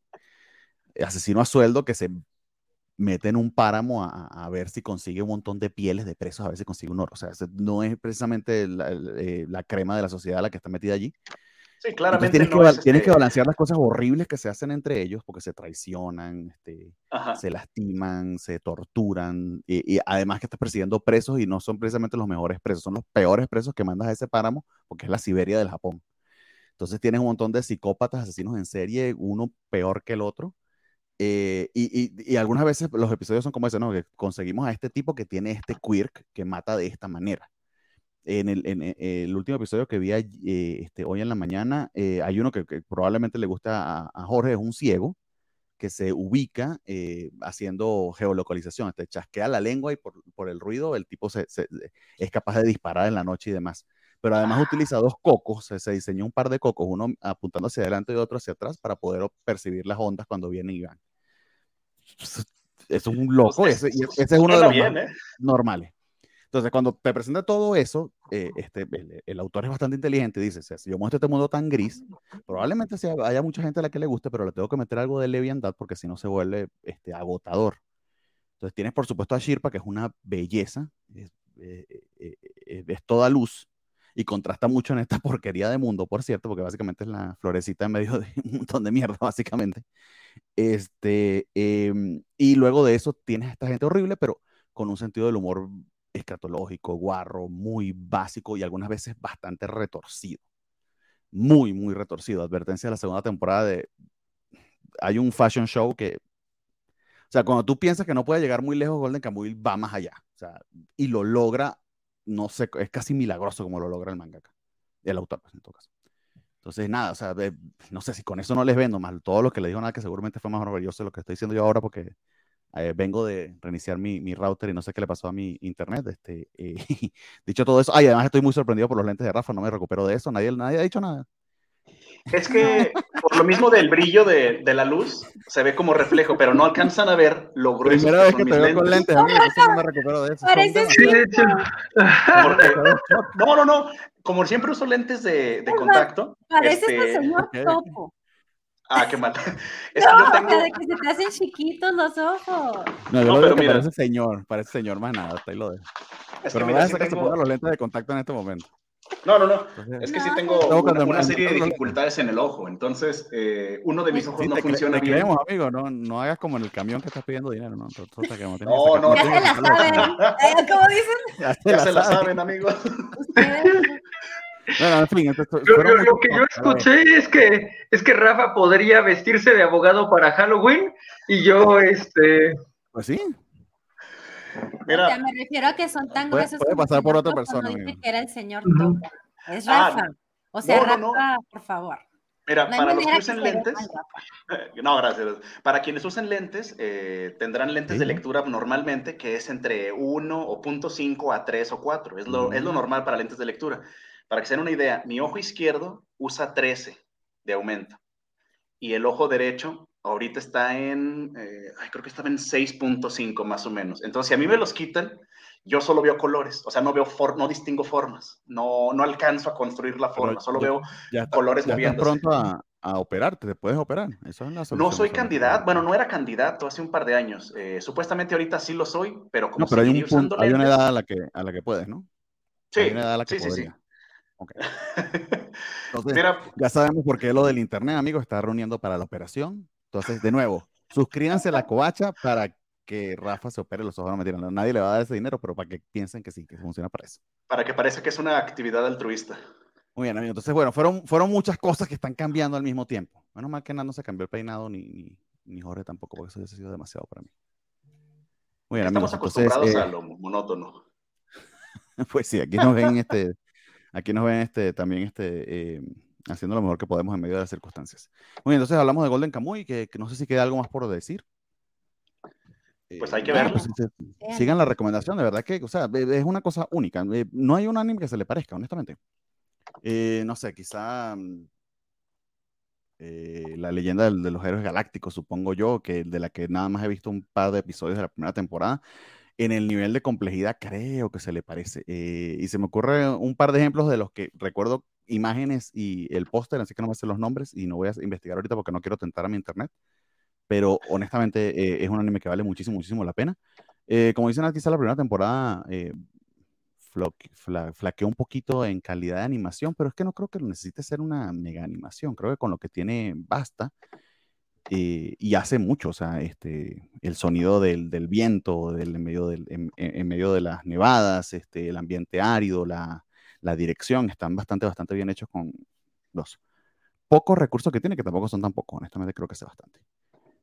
asesino a sueldo que se mete en un páramo a, ver si consigue un montón de pieles de presos, a ver si consigue un oro. O sea, no es precisamente la, eh, la crema de la sociedad la que está metida allí, Sí, claramente. Tienes, que, tienes, que, este balancear las cosas horribles que se hacen entre ellos porque se traicionan, este, se lastiman, se torturan y, además que estás persiguiendo presos y no son precisamente los mejores presos, son los peores presos que mandas a ese páramo porque es la Siberia del Japón. Entonces tienes un montón de psicópatas, asesinos en serie, uno peor que el otro. Eh, y, y, algunas veces los episodios son como ese, ¿no? Que conseguimos a este tipo que tiene este quirk que mata de esta manera en el, en eh, el, último episodio que vi eh, este, hoy en la mañana, eh, hay uno que, probablemente le gusta a, Jorge, es un ciego que se ubica haciendo geolocalización, este, chasquea la lengua y por, por el ruido el tipo se, es capaz de disparar en la noche y demás. Pero además ah. utiliza dos cocos, se, diseñó un par de cocos, uno apuntando hacia adelante y otro hacia atrás para poder percibir las ondas cuando vienen y van. Es un loco, ese, ese es uno de los normales. Entonces, cuando te presenta todo eso, eh, este, el, autor es bastante inteligente. Dice, si yo muestro este mundo tan gris, probablemente sea, haya mucha gente a la que le guste, pero le tengo que meter algo de leviandad porque si no se vuelve este, agotador. Entonces, tienes por supuesto a Shirpa, que es una belleza, es, eh, eh, es, toda luz y contrasta mucho en esta porquería de mundo, por cierto, porque básicamente es la florecita en medio de un montón de mierda, básicamente. Este, em, y luego de eso tienes a esta gente horrible, pero con un sentido del humor escatológico, guarro, muy básico y algunas veces bastante retorcido. Muy, muy retorcido. Advertencia de la segunda temporada de... Hay un fashion show que... O sea, cuando tú piensas que no puede llegar muy lejos, Golden Kamuy va más allá. O sea, y lo logra, no sé, es casi milagroso como lo logra el mangaka. El autor, pues, en todo caso. Entonces, nada, o sea, no sé si con eso no les vendo más todo lo que le dijo nada, que seguramente fue más maravilloso lo que estoy diciendo yo ahora, porque eh, vengo de reiniciar mi, mi, router y no sé qué le pasó a mi internet. Este, eh, dicho todo eso, ay, además estoy muy sorprendido por los lentes de Rafa, no me recupero de eso, nadie, nadie ha dicho nada. Es que por lo mismo del brillo de, de, la luz, se ve como reflejo, pero no alcanzan a ver lo grueso. Primera vez que te veo con lentes, amigo, no me recupero de eso. Parece No, no, no. Como siempre uso lentes de, de contacto. Parece este... señor topo. Ah, qué mal. Es no, que yo tengo... de que se te hacen chiquitos los ojos. No, yo no, lo pero mira... parece señor, parece señor más nada, hasta ahí lo dejo. Es pero que mira, no voy a que tengo... se ponga los lentes de contacto en este momento. No, no, no. Es que sí tengo una, una serie de dificultades en el ojo. Entonces, eh, uno de mis ojos sí, no funciona te bien. creemos, amigo. No, no hagas como en el camión que estás pidiendo dinero, ¿no? Entonces, no, no, no, ya se la saben. ¿Cómo dicen? Ya se, la, se la saben, amigos. Bueno, en fin, esto, lo, lo, lo que yo escuché es que es que Rafa podría vestirse de abogado para Halloween y yo, este. Pues sí. Mira, o sea, me refiero a que son tan puede, gruesos. Puede pasar por otra persona. Dice que era el señor Topo. Es Rafa. Ah, o sea, no, no, Rafa, por favor. Mira, no para los que usen lentes, no, gracias. Para quienes usen lentes, eh, tendrán lentes sí. de lectura normalmente, que es entre 1 o 0.5 a 3 o 4. Es lo, mm. es lo normal para lentes de lectura. Para que se den una idea, mi ojo izquierdo usa 13 de aumento y el ojo derecho ahorita está en, eh, ay, creo que estaba en 6.5 más o menos. Entonces, si a mí me los quitan, yo solo veo colores, o sea, no veo for no distingo formas, no, no alcanzo a construir la forma, Pero solo ya, veo ya está, colores ya moviéndose. Estás pronto a, a, operarte, te puedes operar. Eso es la no soy candidato, bueno, no era candidato hace un par de años. Eh, supuestamente ahorita sí lo soy, pero como no, pero hay, un punto, hay una edad a la que a la que puedes, ¿no? Sí, hay una edad a la que sí, podría. sí, sí. Okay. Entonces, Mira, ya sabemos por qué lo del internet, amigos, está reuniendo para la operación. Entonces, de nuevo, suscríbanse a la covacha para que Rafa se opere los ojos. No, mentira, nadie le va a dar ese dinero, pero para que piensen que sí, que funciona para eso. Para que parezca que es una actividad altruista. Muy bien, amigos. Entonces, bueno, fueron, fueron muchas cosas que están cambiando al mismo tiempo. Menos mal que nada no se cambió el peinado, ni, ni, ni Jorge tampoco, porque eso ha sido demasiado para mí. Muy bien, Estamos amigos. acostumbrados Entonces, eh, a lo monótono. pues sí, aquí nos ven este aquí nos ven este, también este, eh, haciendo lo mejor que podemos en medio de las circunstancias. Muy bien, entonces hablamos de Golden Kamuy, que, que no sé si queda algo más por decir. Pues hay que verlo. Pues, sigan la recomendación, de verdad que, o sea, es una cosa única. Eh, no hay un anime que se le parezca, honestamente. Eh, no sé, quizá eh, la leyenda de, de, los héroes galácticos, supongo yo, que de la que nada más he visto un par de episodios de la primera temporada, en el nivel de complejidad creo que se le parece. Eh, y se me ocurre un par de ejemplos de los que recuerdo imágenes y el póster, así que no me sé los nombres y no voy a investigar ahorita porque no quiero tentar a mi internet. Pero honestamente eh, es un anime que vale muchísimo, muchísimo la pena. Eh, como dicen, quizá la primera temporada eh, fla flaqueó un poquito en calidad de animación, pero es que no creo que necesite ser una mega animación. Creo que con lo que tiene basta. Eh, y hace mucho, o sea, este, el sonido del, del viento del, en, medio del, en, en, medio de las nevadas, este, el ambiente árido, la, la, dirección, están bastante, bastante bien hechos con los pocos recursos que tiene, que tampoco son tan pocos, honestamente creo que hace bastante.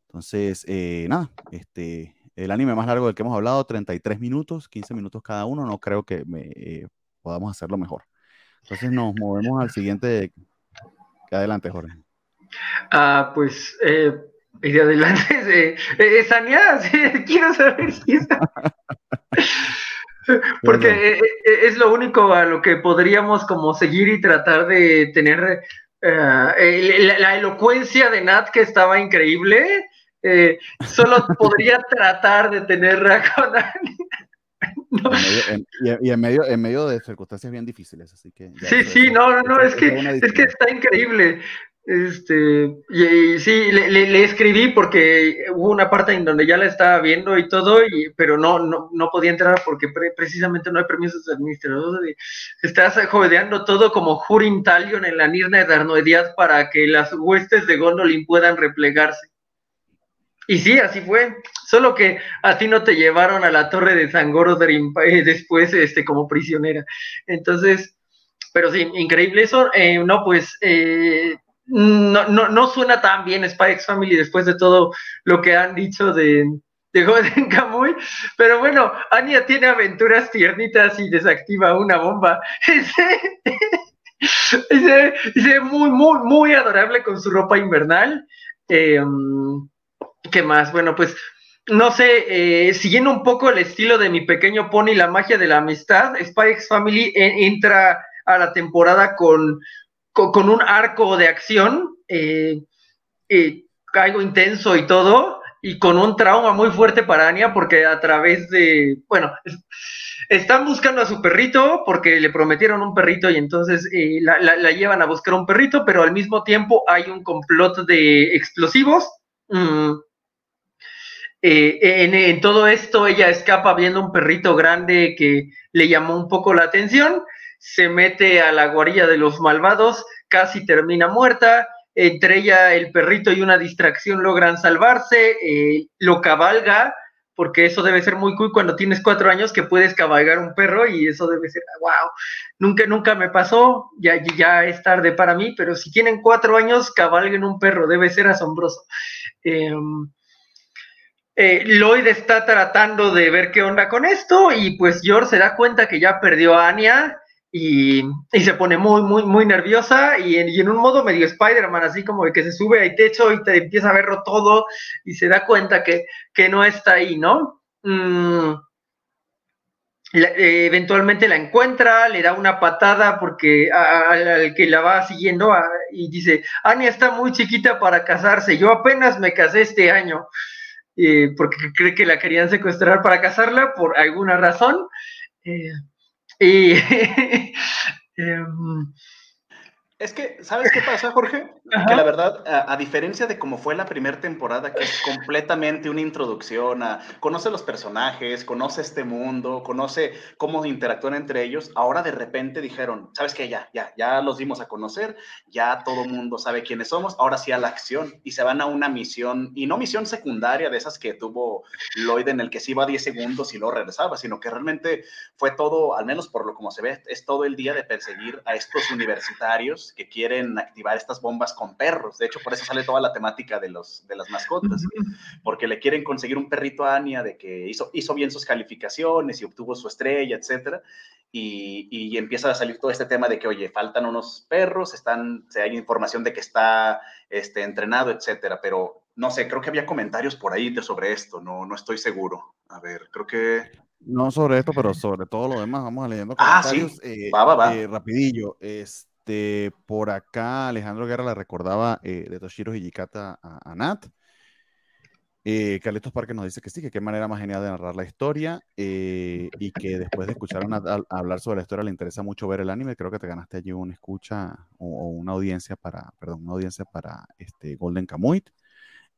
Entonces, eh, nada, este, el anime más largo del que hemos hablado, 33 minutos, 15 minutos cada uno, no creo que me, eh, podamos hacerlo mejor. Entonces nos movemos al siguiente. Adelante, Jorge. Ah, pues, eh, y de adelante, eh, Sania, sí, quiero saber si es... Porque eh, es lo único a lo que podríamos como seguir y tratar de tener uh, la, la, elocuencia de Nat que estaba increíble. Eh, solo podría tratar de tenerla con no. en medio, en, y en medio, en medio de circunstancias bien difíciles, así que... Sí, sí, es, no, no, no, es, es que, es que está increíble. Este, y, sí, le, escribí porque hubo una parte en donde ya la estaba viendo y todo, y, pero no, no, no podía entrar porque pre, precisamente no hay permisos de administrador. Estás jodeando todo como Hurin Talion en la Nirna de Arnoediad para que las huestes de Gondolin puedan replegarse. Y sí, así fue. Solo que a ti no te llevaron a la torre de Zangorodrim eh, después este, como prisionera. Entonces, pero sí, increíble eso. Eh, no, pues eh, no, no, no, suena tan bien Spy X Family después de todo lo que han dicho de, de Golden. Pero bueno, Anya tiene aventuras tiernitas y desactiva una bomba. Dice muy, muy, muy adorable con su ropa invernal. Em, ¿Qué más? Bueno, pues no sé, eh, siguiendo un poco el estilo de mi pequeño pony, la magia de la amistad, Spy X Family entra a la temporada con, con, un arco de acción, eh, eh, algo intenso y todo, y con un trauma muy fuerte para Anya, porque a través de, bueno, están buscando a su perrito porque le prometieron un perrito y entonces eh, la, llevan a buscar un perrito, pero al mismo tiempo hay un complot de explosivos. Mm. Eh, en, todo esto ella escapa viendo un perrito grande que le llamó un poco la atención, se mete a la guarilla de los malvados, casi termina muerta, entre ella el perrito y una distracción logran salvarse, eh, lo cabalga, porque eso debe ser muy cool cuando tienes cuatro años que puedes cabalgar un perro y eso debe ser, wow, nunca, nunca me pasó, ya, ya es tarde para mí, pero si tienen cuatro años, cabalguen un perro, debe ser asombroso. Em, eh, Lloyd está tratando de ver qué onda con esto y pues George se da cuenta que ya perdió a Anya y, se pone muy, muy, muy nerviosa y en, un modo medio Spider-Man, así como de que se sube al techo y te empieza a verlo todo y se da cuenta que, no está ahí, ¿no? Mm, eh, eventualmente la encuentra, le da una patada porque al que la va siguiendo y dice, Anya está muy chiquita para casarse, yo apenas me casé este año, eh, porque cree que la querían secuestrar para casarla por alguna razón. Eh, y em, es que, ¿sabes qué pasa, Jorge? Que la verdad, a, diferencia de cómo fue la primera temporada, que es completamente una introducción a conoce los personajes, conoce este mundo, conoce cómo interactúan entre ellos, ahora de repente dijeron, ¿sabes qué? Ya, ya, ya los dimos a conocer, ya todo mundo sabe quiénes somos, ahora sí a la acción y se van a una misión, y no misión secundaria de esas que tuvo Lloyd en el que se iba 10 segundos y luego regresaba, sino que realmente fue todo, al menos por lo como se ve, es todo el día de perseguir a estos universitarios que quieren activar estas bombas con perros. De hecho, por eso sale toda la temática de, los, de las mascotas, porque le quieren conseguir un perrito a Anya de que hizo, hizo bien sus calificaciones y obtuvo su estrella, etcétera. Y, y, empieza a salir todo este tema de que, oye, faltan unos perros, están, se hay información de que está este, entrenado, etcétera, pero no sé, creo que había comentarios por ahí sobre esto, no, no estoy seguro. A ver, creo que... No sobre esto, pero sobre todo lo demás, vamos a leyendo comentarios. Ah, sí, va, va, va. Eh, rapidillo, es este, por acá Alejandro Guerra le recordaba eh, de Toshiro Hijikata a, a Nat. Eh, Carlitos Parque nos dice que sí, que qué manera más genial de narrar la historia eh, y que después de escuchar a, hablar sobre la historia le interesa mucho ver el anime. Creo que te ganaste allí una escucha o, una audiencia para, perdón, una audiencia para este Golden Kamuy.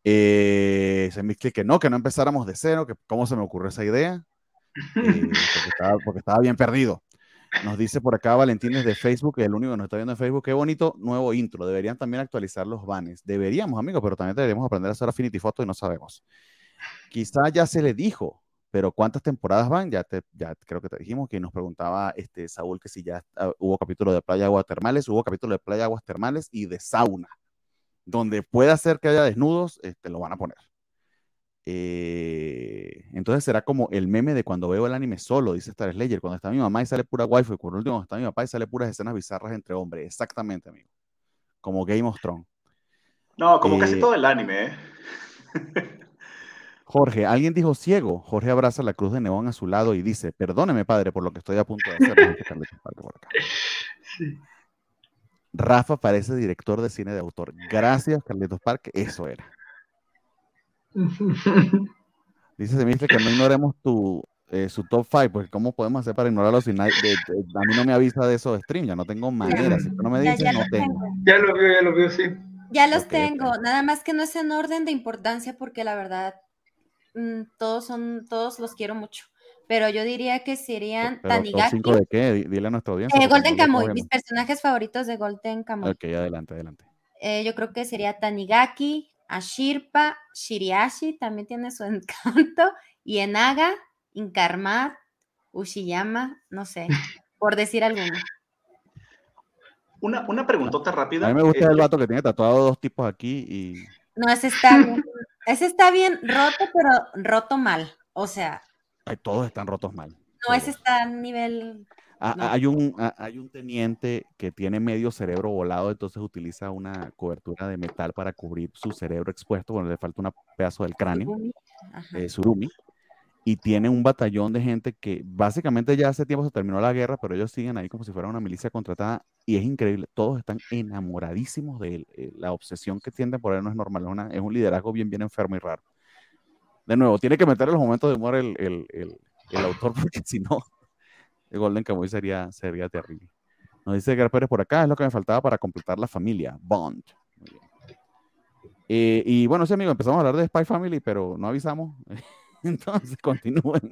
Eh, se me que no, que no empezáramos de cero, que cómo se me ocurrió esa idea, porque estaba bien perdido. Nos dice por acá Valentín de Facebook, que el único que nos está viendo en Facebook. Qué bonito nuevo intro. Deberían también actualizar los banners. Deberíamos, amigos, pero también deberíamos aprender a hacer Affinity Photo y no sabemos. Quizá ya se le dijo, pero ¿cuántas temporadas van? Ya, te, ya creo que te dijimos que nos preguntaba este, Saúl que si ya ah, hubo capítulo de playa aguas termales, hubo capítulo de playa aguas termales y de sauna. Donde pueda ser que haya desnudos, este, lo van a poner. Eh, entonces será como el meme de cuando veo el anime solo, dice Star Slayer, cuando está mi mamá y sale pura wifi, por último cuando está mi papá y sale puras escenas bizarras entre hombres. Exactamente, amigo. Como Game of Thrones. No, como casi eh, todo el anime, ¿eh? Jorge, alguien dijo ciego. Jorge abraza la cruz de neón a su lado y dice, perdóneme, padre, por lo que estoy a punto de hacer. Rafa parece director de cine de autor. Gracias, Carlitos Park. Eso era. Dice Semifle que no ignoremos tu, eh, su top 5, porque ¿cómo podemos hacer para ignorarlo si nadie, a mí no me avisa de esos streams? Ya no tengo manera, si tú no me dices, no tengo. Ya lo veo, ya lo veo, sí. Ya los tengo, nada más que no es en orden de importancia porque la verdad mm, todos son, todos los quiero mucho. Pero yo diría que serían Tanigaki. de qué? Dile a nuestra audiencia. Eh, Golden Kamuy, mis personajes favoritos de Golden Kamuy. Ok, adelante, adelante. Eh, yo creo que sería Tanigaki, Ashirpa, Shiriashi también tiene su encanto, y Enaga, Inkarmat, Ushiyama, no sé, por decir alguno. Una, una preguntota rápida. A mí me gusta el vato que tiene tatuado dos tipos aquí y. No, ese está Ese está bien roto, pero roto mal. O sea. todos están rotos mal. No, ese está a nivel. Hay, un, hay un teniente que tiene medio cerebro volado, entonces utiliza una cobertura de metal para cubrir su cerebro expuesto, bueno, le falta un pedazo del cráneo, eh, surumi, y tiene un batallón de gente que básicamente ya hace tiempo se terminó la guerra, pero ellos siguen ahí como si fuera una milicia contratada y es increíble, todos están enamoradísimos de él, eh, la obsesión que tienden por él no es normal, es, un liderazgo bien, bien enfermo y raro. De nuevo, tiene que meter en los momentos de humor el, el, el, el autor porque si no, el Golden Kamuy sería, sería terrible. Nos dice Gar Pérez por acá, es lo que me faltaba para completar la familia, Bond. Eh, y bueno, sí, amigo, empezamos a hablar de Spy Family, pero no avisamos. Entonces, continúen.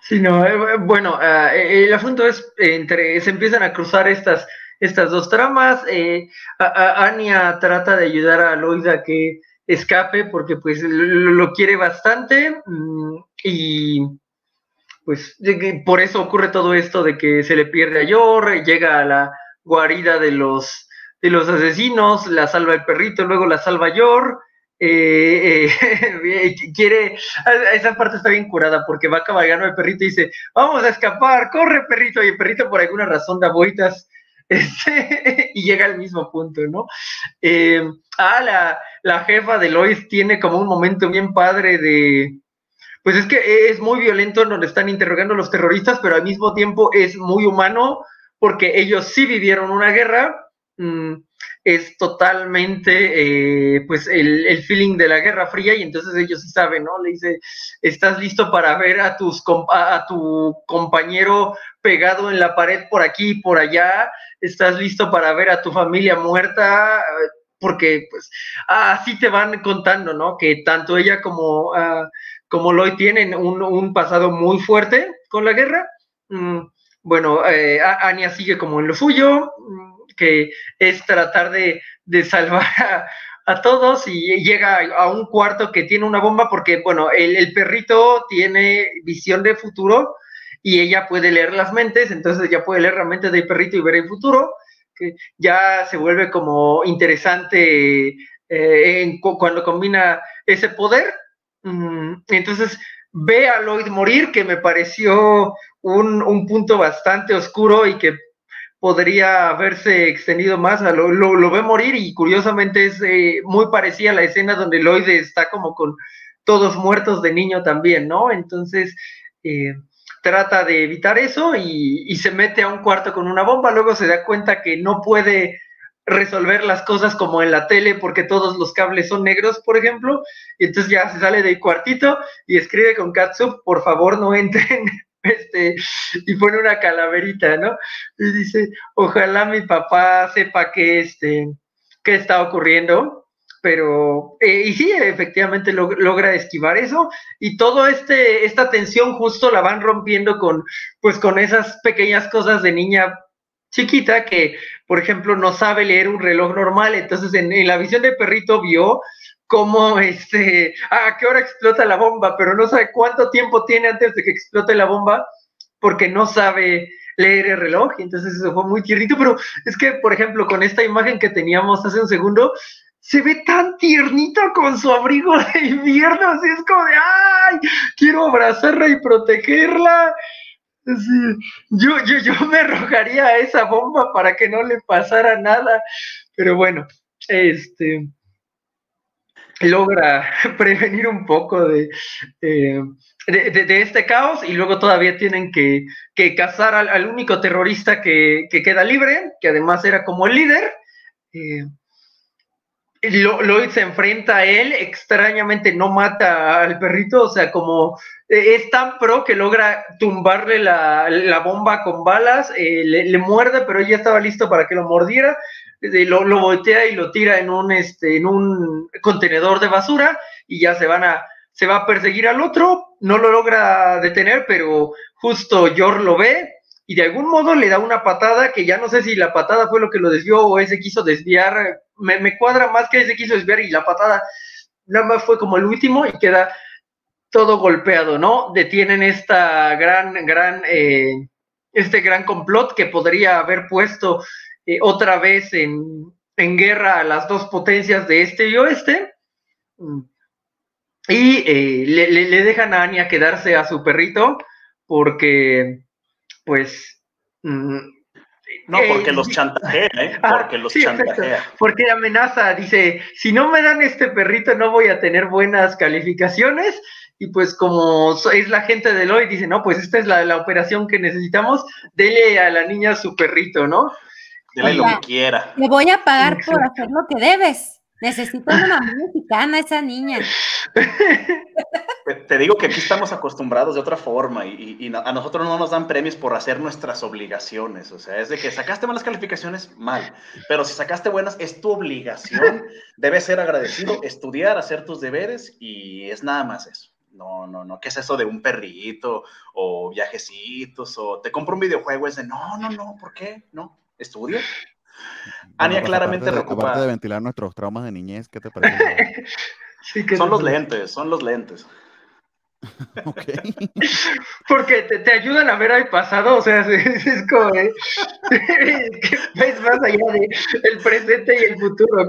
Sí, no, eh, bueno, eh, el asunto es, entre, se empiezan a cruzar estas, estas dos tramas. Anya trata de ayudar a Lloyd a que escape porque pues lo, quiere bastante mm, y pues por eso ocurre todo esto de que se le pierde a Yor, llega a la guarida de los, de los asesinos, la salva el perrito, luego la salva Yor. Eh, eh, quiere, esa parte está bien curada porque va cabalgando el perrito y dice, vamos a escapar, corre perrito, y el perrito por alguna razón da vueltas este, y llega al mismo punto, ¿no? Eh, ah, la, la jefa de Lois tiene como un momento bien padre de, pues es que es muy violento donde están interrogando a los terroristas, pero al mismo tiempo es muy humano porque ellos sí vivieron una guerra. Mm, es totalmente eh, pues el, feeling de la Guerra Fría y entonces ellos sí saben, ¿no? Le dice, ¿estás listo para ver a, tus, a tu compañero pegado en la pared por aquí y por allá? ¿Estás listo para ver a tu familia muerta? Porque pues así te van contando, ¿no? Que tanto ella como... Uh, como Lloyd tienen un, pasado muy fuerte con la guerra. Mm, bueno, eh, Anya sigue como en lo suyo, mm, que es tratar de, salvar a, todos y llega a un cuarto que tiene una bomba porque, bueno, el, perrito tiene visión de futuro y ella puede leer las mentes, entonces ya puede leer la mente del perrito y ver el futuro, que ya se vuelve como interesante eh, cuando combina ese poder entonces, ve a Lloyd morir, que me pareció un, punto bastante oscuro y que podría haberse extendido más. Lo, ve morir y curiosamente es eh, muy parecida a la escena donde Lloyd está como con todos muertos de niño también, ¿no? Entonces, eh, trata de evitar eso y, se mete a un cuarto con una bomba, luego se da cuenta que no puede resolver las cosas como en la tele porque todos los cables son negros, por ejemplo, y entonces ya se sale del cuartito y escribe con Katsup, por favor no entren, este, y pone una calaverita, ¿no? Y dice, ojalá mi papá sepa que, este, qué está ocurriendo, pero, eh, y sí, efectivamente logra esquivar eso, y todo este, esta tensión justo la van rompiendo con, pues con esas pequeñas cosas de niña chiquita que, por ejemplo, no sabe leer un reloj normal. Entonces, en, la visión del perrito vio cómo, este, a qué hora explota la bomba, pero no sabe cuánto tiempo tiene antes de que explote la bomba, porque no sabe leer el reloj. Entonces eso fue muy tiernito, pero es que, por ejemplo, con esta imagen que teníamos hace un segundo, se ve tan tiernito con su abrigo de invierno, así es como de, ay, quiero abrazarla y protegerla. Sí, yo, yo, yo me arrojaría a esa bomba para que no le pasara nada, pero bueno, este logra prevenir un poco de, eh, de, este caos y luego todavía tienen que, que cazar al, único terrorista que, queda libre, que además era como el líder. Eh, Lloyd se enfrenta a él, extrañamente no mata al perrito, o sea, como eh, es tan pro que logra tumbarle la, bomba con balas, eh, le, muerde, pero ella estaba listo para que lo mordiera, eh, lo, lo, voltea y lo tira en un, este, en un contenedor de basura y ya se van a, se va a perseguir al otro, no lo logra detener, pero justo Yor lo ve y de algún modo le da una patada que ya no sé si la patada fue lo que lo desvió o ese quiso desviar, me, me cuadra más que ese quiso desviar y la patada nada más fue como el último y queda todo golpeado, ¿no? Detienen esta gran, gran, eh, este gran complot que podría haber puesto eh, otra vez en, en, guerra a las dos potencias de este y oeste. Mm. Y eh, le, dejan a Anya quedarse a su perrito porque, pues... Mm, no, porque los chantajea, ¿eh? Ah, porque los chantajea. Porque amenaza, dice, si no me dan este perrito no voy a tener buenas calificaciones. Y pues como es la gente de Lloyd, dice, no, pues esta es la, la operación que necesitamos, dele a la niña su perrito, ¿no? Dele lo que quiera. Le voy a pagar por hacer lo que debes. Necesito una mexicana esa niña. Te, digo que aquí estamos acostumbrados de otra forma y, a nosotros no nos dan premios por hacer nuestras obligaciones. O sea, es de que sacaste malas calificaciones, mal. Pero si sacaste buenas, es tu obligación. Debes ser agradecido, estudiar, hacer tus deberes y es nada más eso. No, no, no. ¿Qué es eso de un perrito o viajecitos o te compro un videojuego? Es de no, no, no. ¿Por qué? No. Estudio, Ania pues, claramente aparte de, aparte de ventilar nuestros traumas de niñez, ¿qué te parece? son los lentes, son los lentes. Porque te, ayudan a ver al pasado, o sea, es, como ¿eh? ves más allá del presente y el futuro.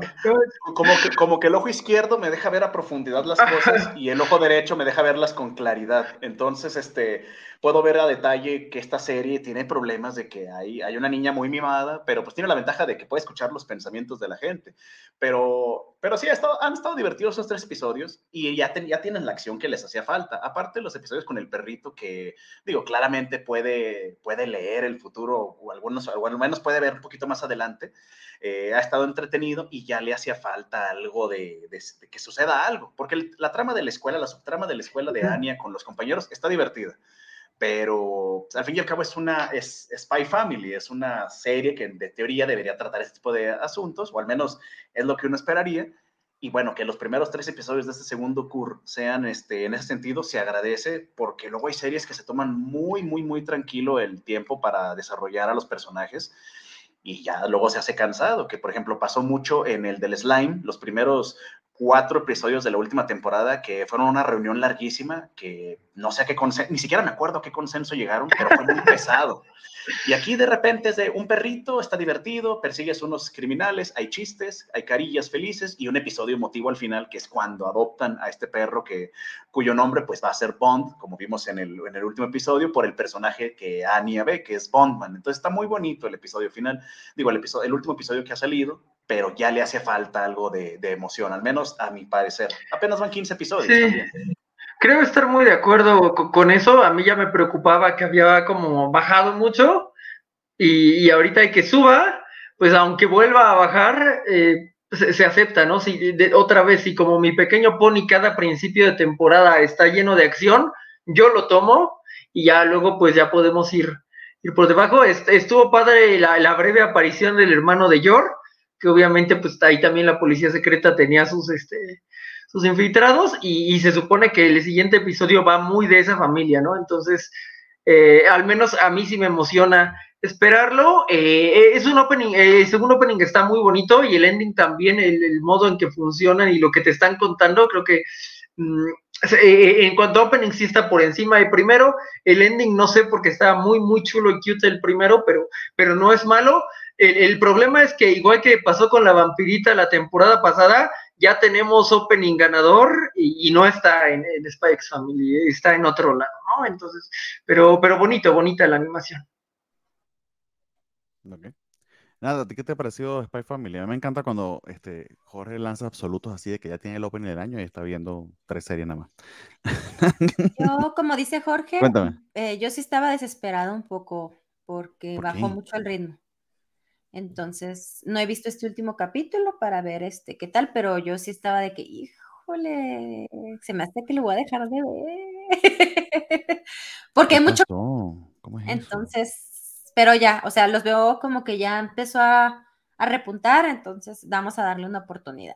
Como que, como que el ojo izquierdo me deja ver a profundidad las cosas y el ojo derecho me deja verlas con claridad. Entonces, este, puedo ver a detalle que esta serie tiene problemas de que hay, hay una niña muy mimada, pero pues tiene la ventaja de que puede escuchar los pensamientos de la gente. Pero, pero sí, ha estado, han estado divertidos esos tres episodios y ya, ya tienen la acción que les hacía falta. Aparte, los episodios con el perrito que, digo, claramente puede, puede leer el futuro o, algunos, o al menos puede ver un poquito más adelante. Eh, ha estado entretenido y ya le hacía falta algo de, de, que suceda algo, porque la trama de la escuela, la subtrama de la escuela de Anya con los compañeros está divertida pero al fin y al cabo es una es, Spy Family, es una serie que de teoría debería tratar este tipo de asuntos, o al menos es lo que uno esperaría. Y bueno, que los primeros tres episodios de este segundo CUR sean este, en ese sentido, se agradece porque luego hay series que se toman muy, muy, muy tranquilo el tiempo para desarrollar a los personajes y ya luego se hace cansado, que por ejemplo pasó mucho en el del slime, los primeros cuatro episodios de la última temporada que fueron una reunión larguísima, que no sé a qué consenso, ni siquiera me acuerdo a qué consenso llegaron, pero fue muy pesado. Y aquí de repente es de un perrito, está divertido, persigues unos criminales, hay chistes, hay carillas felices y un episodio emotivo al final, que es cuando adoptan a este perro que, cuyo nombre pues va a ser Bond, como vimos en el, en el último episodio, por el personaje que Anya ve, que es Bondman. Entonces está muy bonito el episodio final, digo, el, episodio, el último episodio que ha salido, pero ya le hace falta algo de, emoción, al menos a mi parecer. Apenas van 15 episodios. Sí. Creo estar muy de acuerdo con, eso. A mí ya me preocupaba que había como bajado mucho y, ahorita hay que suba, pues aunque vuelva a bajar, eh, se, acepta, ¿no? Si otra vez, si como mi pequeño pony cada principio de temporada está lleno de acción, yo lo tomo y ya luego pues ya podemos ir, ir por debajo. estuvo padre la, la breve aparición del hermano de Yor obviamente pues ahí también la policía secreta tenía sus, este, sus infiltrados y, se supone que el siguiente episodio va muy de esa familia, ¿no? Entonces, eh, al menos a mí sí me emociona esperarlo. Eh, es un opening, eh, el segundo opening está muy bonito y el ending también, el, modo en que funcionan y lo que te están contando, creo que... Mm, en cuanto a opening sí está por encima del primero, el ending no sé porque está muy muy chulo y cute el primero, pero, pero no es malo, el, problema es que igual que pasó con la vampirita la temporada pasada, ya tenemos opening ganador y, no está en, en Spikes Family, está en otro lado, ¿no? Entonces, pero, pero bonito, bonita la animación. Nada, ¿qué te ha parecido Spy Family? A mí me encanta cuando este, Jorge lanza absolutos así de que ya tiene el opening del año y está viendo tres series nada más. Yo, como dice Jorge, eh, yo sí estaba desesperado un poco porque bajó mucho el ritmo. Entonces, no he visto este último capítulo para ver este qué tal, pero yo sí estaba de que, híjole, se me hace que lo voy a dejar de ver. Porque hay mucho. entonces, pero ya, o sea, los veo como que ya empezó a, a repuntar, entonces vamos a darle una oportunidad.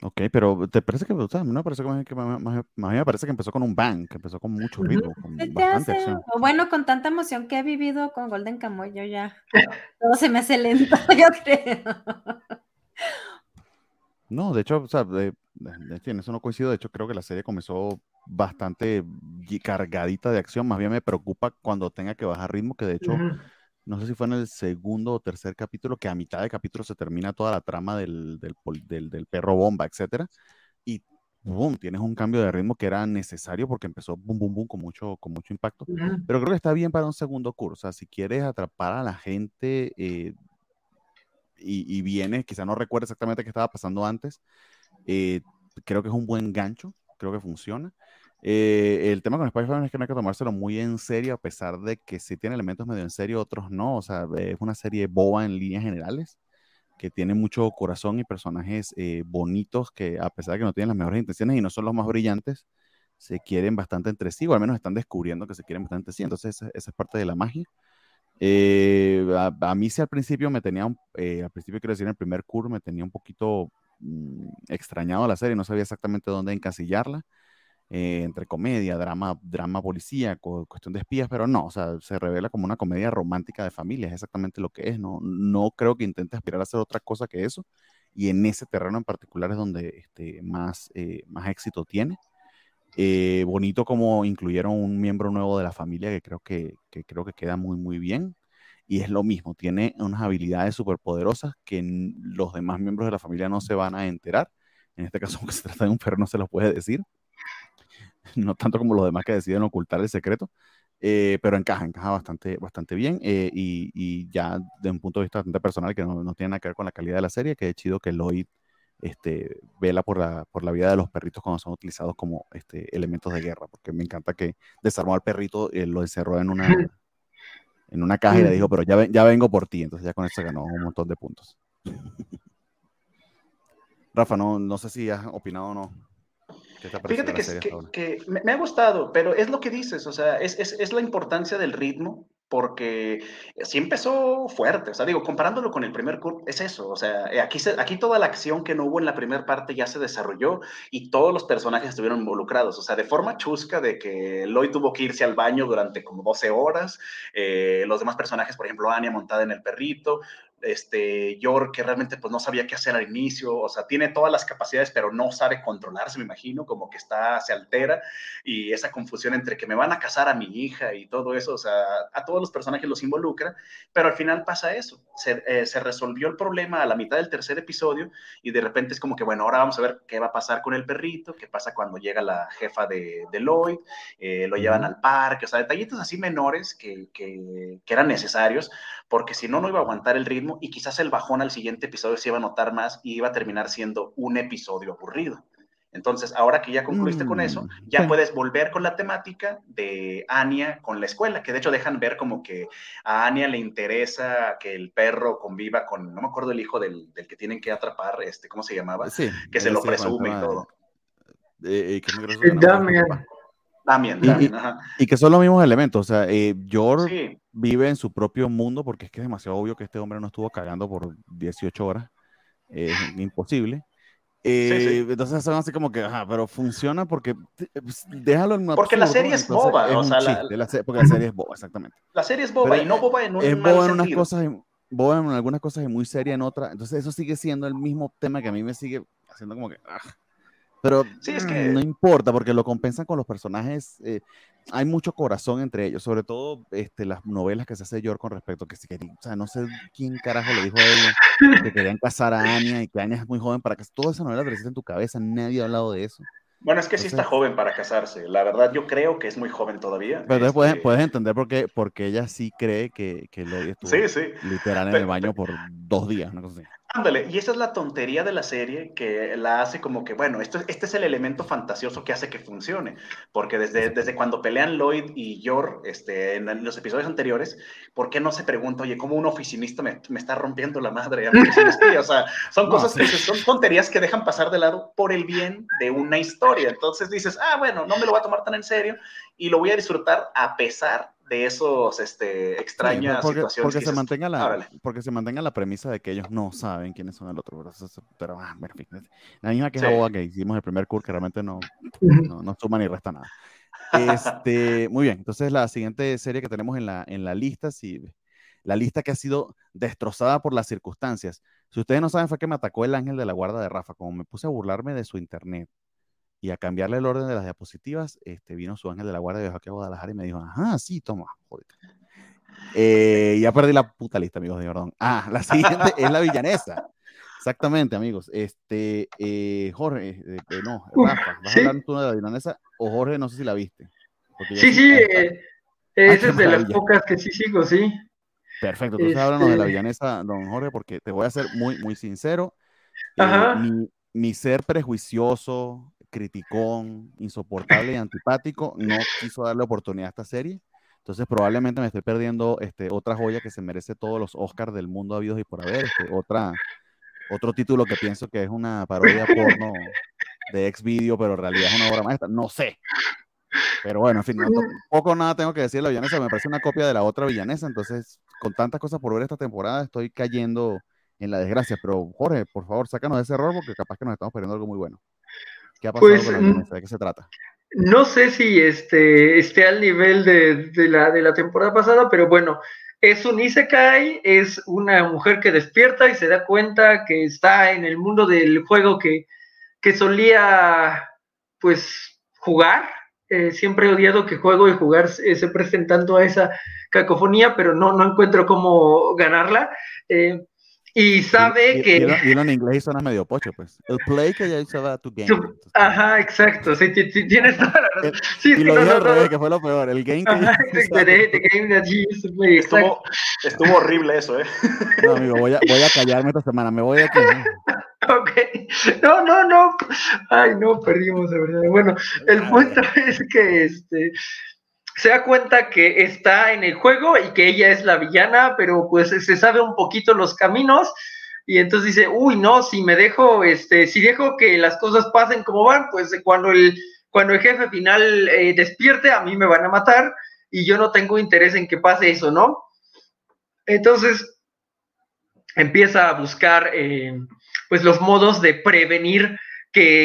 Ok, pero ¿te parece que, o sea, a mí me parece que, más, me parece que empezó con un bang, que empezó con mucho ritmo, con bastante acción. Bueno, con tanta emoción que he vivido con Golden Kamuy, yo ya, todo se me hace lento, yo creo. No, de hecho, o sea, de, en eso no coincido, de hecho creo que la serie comenzó bastante cargadita de acción, más bien me preocupa cuando tenga que bajar ritmo, que de hecho no sé si fue en el segundo o tercer capítulo, que a mitad de capítulo se termina toda la trama del, del, del, perro bomba, etcétera, y boom, tienes un cambio de ritmo que era necesario porque empezó boom, boom, boom con mucho, con mucho impacto, pero creo que está bien para un segundo curso, o sea, si quieres atrapar a la gente eh, y, y viene, quizá no recuerda exactamente qué estaba pasando antes, eh, creo que es un buen gancho, creo que funciona. Eh, el tema con Family es que no hay que tomárselo muy en serio, a pesar de que sí tiene elementos medio en serio, otros no. O sea, es una serie boba en líneas generales, que tiene mucho corazón y personajes eh, bonitos que, a pesar de que no tienen las mejores intenciones y no son los más brillantes, se quieren bastante entre sí, o al menos están descubriendo que se quieren bastante entre sí. Entonces, esa, es parte de la magia. Eh, a, mí sí al principio me tenía, al principio quiero decir, en el primer curso me tenía un poquito mm, extrañado la serie, no sabía exactamente dónde encasillarla eh, entre comedia, drama, drama policía, cuestión de espías, pero no, o sea, se revela como una comedia romántica de familia, es exactamente lo que es, no, no creo que intente aspirar a hacer otra cosa que eso, y en ese terreno en particular es donde este, más, eh, más éxito tiene. Eh, bonito como incluyeron un miembro nuevo de la familia que creo que, que, creo que queda muy, muy bien. Y es lo mismo, tiene unas habilidades súper poderosas que los demás miembros de la familia no se van a enterar. En este caso, aunque se trata de un perro, no se los puede decir. no tanto como los demás que deciden ocultar el secreto, eh, pero encaja, encaja bastante, bastante bien eh, y, y, ya de un punto de vista bastante personal que no, no, tiene nada que ver con la calidad de la serie, que es chido que Lloyd este, vela por la, por la vida de los perritos cuando son utilizados como este, elementos de guerra, porque me encanta que desarmó al perrito, eh, lo encerró en una, en una caja y le dijo, pero ya, ya vengo por ti, entonces ya con eso ganó un montón de puntos. Rafa, no, no sé si has opinado o no. Fíjate que, me, ha gustado, pero es lo que dices, o sea, es, es, es la importancia del ritmo, porque sí empezó fuerte, o sea, digo, comparándolo con el primer curso, es eso, o sea, eh, aquí, aquí toda la acción que no hubo en la primera parte ya se desarrolló y todos los personajes estuvieron involucrados, o sea, de forma chusca de que Lloyd tuvo que irse al baño durante como 12 horas, eh, los demás personajes, por ejemplo, Anya montada en el perrito, este, York, que realmente pues no sabía qué hacer al inicio, o sea, tiene todas las capacidades, pero no sabe controlarse, me imagino, como que está, se altera, y esa confusión entre que me van a casar a mi hija y todo eso, o sea, a todos los personajes los involucra, pero al final pasa eso, se, eh, se resolvió el problema a la mitad del tercer episodio, y de repente es como que, bueno, ahora vamos a ver qué va a pasar con el perrito, qué pasa cuando llega la jefa de, de Lloyd, eh, lo llevan al parque, o sea, detallitos así menores que, que, que eran necesarios, porque si no, no iba a aguantar el ritmo y quizás el bajón al siguiente episodio se iba a notar más y iba a terminar siendo un episodio aburrido. Entonces, ahora que ya concluiste con eso, mm, ya puedes volver con la temática de Anya con la escuela, que de hecho dejan ver como que a Anya le interesa que el perro conviva con, no me acuerdo el hijo del, que tienen que atrapar, este, ¿cómo se llamaba? Sí, que se lo presume y todo. Eh, también, y, que son los mismos elementos. O sea, eh, George vive en su propio mundo porque es que es demasiado obvio que este hombre no estuvo cagando por 18 horas. Es imposible. Eh, entonces son así como que, ajá, pero funciona porque pues, déjalo en Porque la serie es boba, o sea, la, porque la serie es boba, exactamente. La serie es boba y no boba en un Es boba en unas cosas, boba en algunas cosas y muy seria en otras. Entonces eso sigue siendo el mismo tema que a mí me sigue haciendo como que, ah, pero sí, es que... no importa porque lo compensan con los personajes. Eh, hay mucho corazón entre ellos, sobre todo este, las novelas que se hace York con respecto a que si quería, o sea, no sé quién carajo le dijo a ella que querían casar a Anya y que Anya es muy joven para que toda esa novela te en tu cabeza, nadie ha hablado de eso. Bueno, es que sí está joven para casarse. La verdad, yo creo que es muy joven todavía. Pero entonces puedes, este puedes, entender por qué, porque ella sí cree que, que estuvo sí, sí. literal en el baño por dos días, una cosa así. Ándale, y esa es la tontería de la serie que la hace como que, bueno, esto, este es el elemento fantasioso que hace que funcione, porque desde, desde cuando pelean Lloyd y Yor este, en los episodios anteriores, ¿por qué no se pregunta, oye, cómo un oficinista me, me está rompiendo la madre? O sea, son cosas que son tonterías que dejan pasar de lado por el bien de una historia. Entonces dices, ah, bueno, no me lo voy a tomar tan en serio y lo voy a disfrutar a pesar de esos este, extrañas porque, situaciones. Porque se, mantenga la, porque se mantenga la premisa de que ellos no saben quiénes son el otro. Pero, ah, bueno, la misma que sí. que hicimos el primer curso, que realmente no, no, no, suma ni resta nada. Este, muy bien, entonces la siguiente serie que tenemos en la, en la lista, sí, la lista que ha sido destrozada por las circunstancias. Si ustedes no saben, fue que me atacó el ángel de la guarda de Rafa, como me puse a burlarme de su internet y a cambiarle el orden de las diapositivas, este, vino su ángel de la guardia de aquí a Guadalajara y me dijo, ajá, sí, toma, joder. Eh, ya perdí la puta lista, amigos de perdón. Ah, la siguiente es la villanesa. Exactamente, amigos. Este, eh, Jorge, eh, eh, no, Rafa, ¿vas a hablar tú de la villanesa? O Jorge, no sé si la viste. Sí, sí, eh, esa es de las pocas que sí sigo, sí. Perfecto, entonces este... háblanos de la villanesa, don Jorge, porque te voy a ser muy, muy sincero. Ajá. Mi, mi ser prejuicioso, criticón, insoportable y antipático no quiso darle oportunidad a esta serie. Entonces probablemente me estoy perdiendo este, otra joya que se merece todos los Oscars del mundo habidos y por haber. Este, otra, otro título que pienso que es una parodia porno de ex video, pero en realidad es una obra maestra. No sé. Pero bueno, en fin, no, poco nada tengo que decir de la villanesa. Me parece una copia de la otra villanesa. Entonces, con tantas cosas por ver esta temporada, estoy cayendo en la desgracia. Pero Jorge, por favor, sácanos de ese error porque capaz que nos estamos perdiendo algo muy bueno. ¿Qué ha pasado Pues, con la villanesa? ¿De qué se trata? No sé si este, esté al nivel de, de, la, de la temporada pasada, pero bueno, es un Isekai, es una mujer que despierta y se da cuenta que está en el mundo del juego que, que solía, pues, jugar. Eh, siempre he odiado que juego y jugar eh, se presten tanto a esa cacofonía, pero no, no encuentro cómo ganarla. Eh, y sabe y, que. Y, y, en inglés suena medio pocho, pues. El play que ya usaba tu game. Tu, ajá, exacto. Sí, tienes toda la razón. Sí, y sí, lo no, no, revés, que fue lo peor. El game que. Ajá, the, the game that you used to play. Estuvo, estuvo horrible eso, ¿eh? No, amigo, voy a, voy a callarme esta semana. Me voy aquí. ¿no? Ok. No, no, no. Ay, no, perdimos, de verdad. Bueno, el punto es que este se da cuenta que está en el juego y que ella es la villana, pero pues se sabe un poquito los caminos y entonces dice, uy, no, si me dejo, este, si dejo que las cosas pasen como van, pues cuando el, cuando el jefe final eh, despierte, a mí me van a matar y yo no tengo interés en que pase eso, ¿no? Entonces empieza a buscar, eh, pues, los modos de prevenir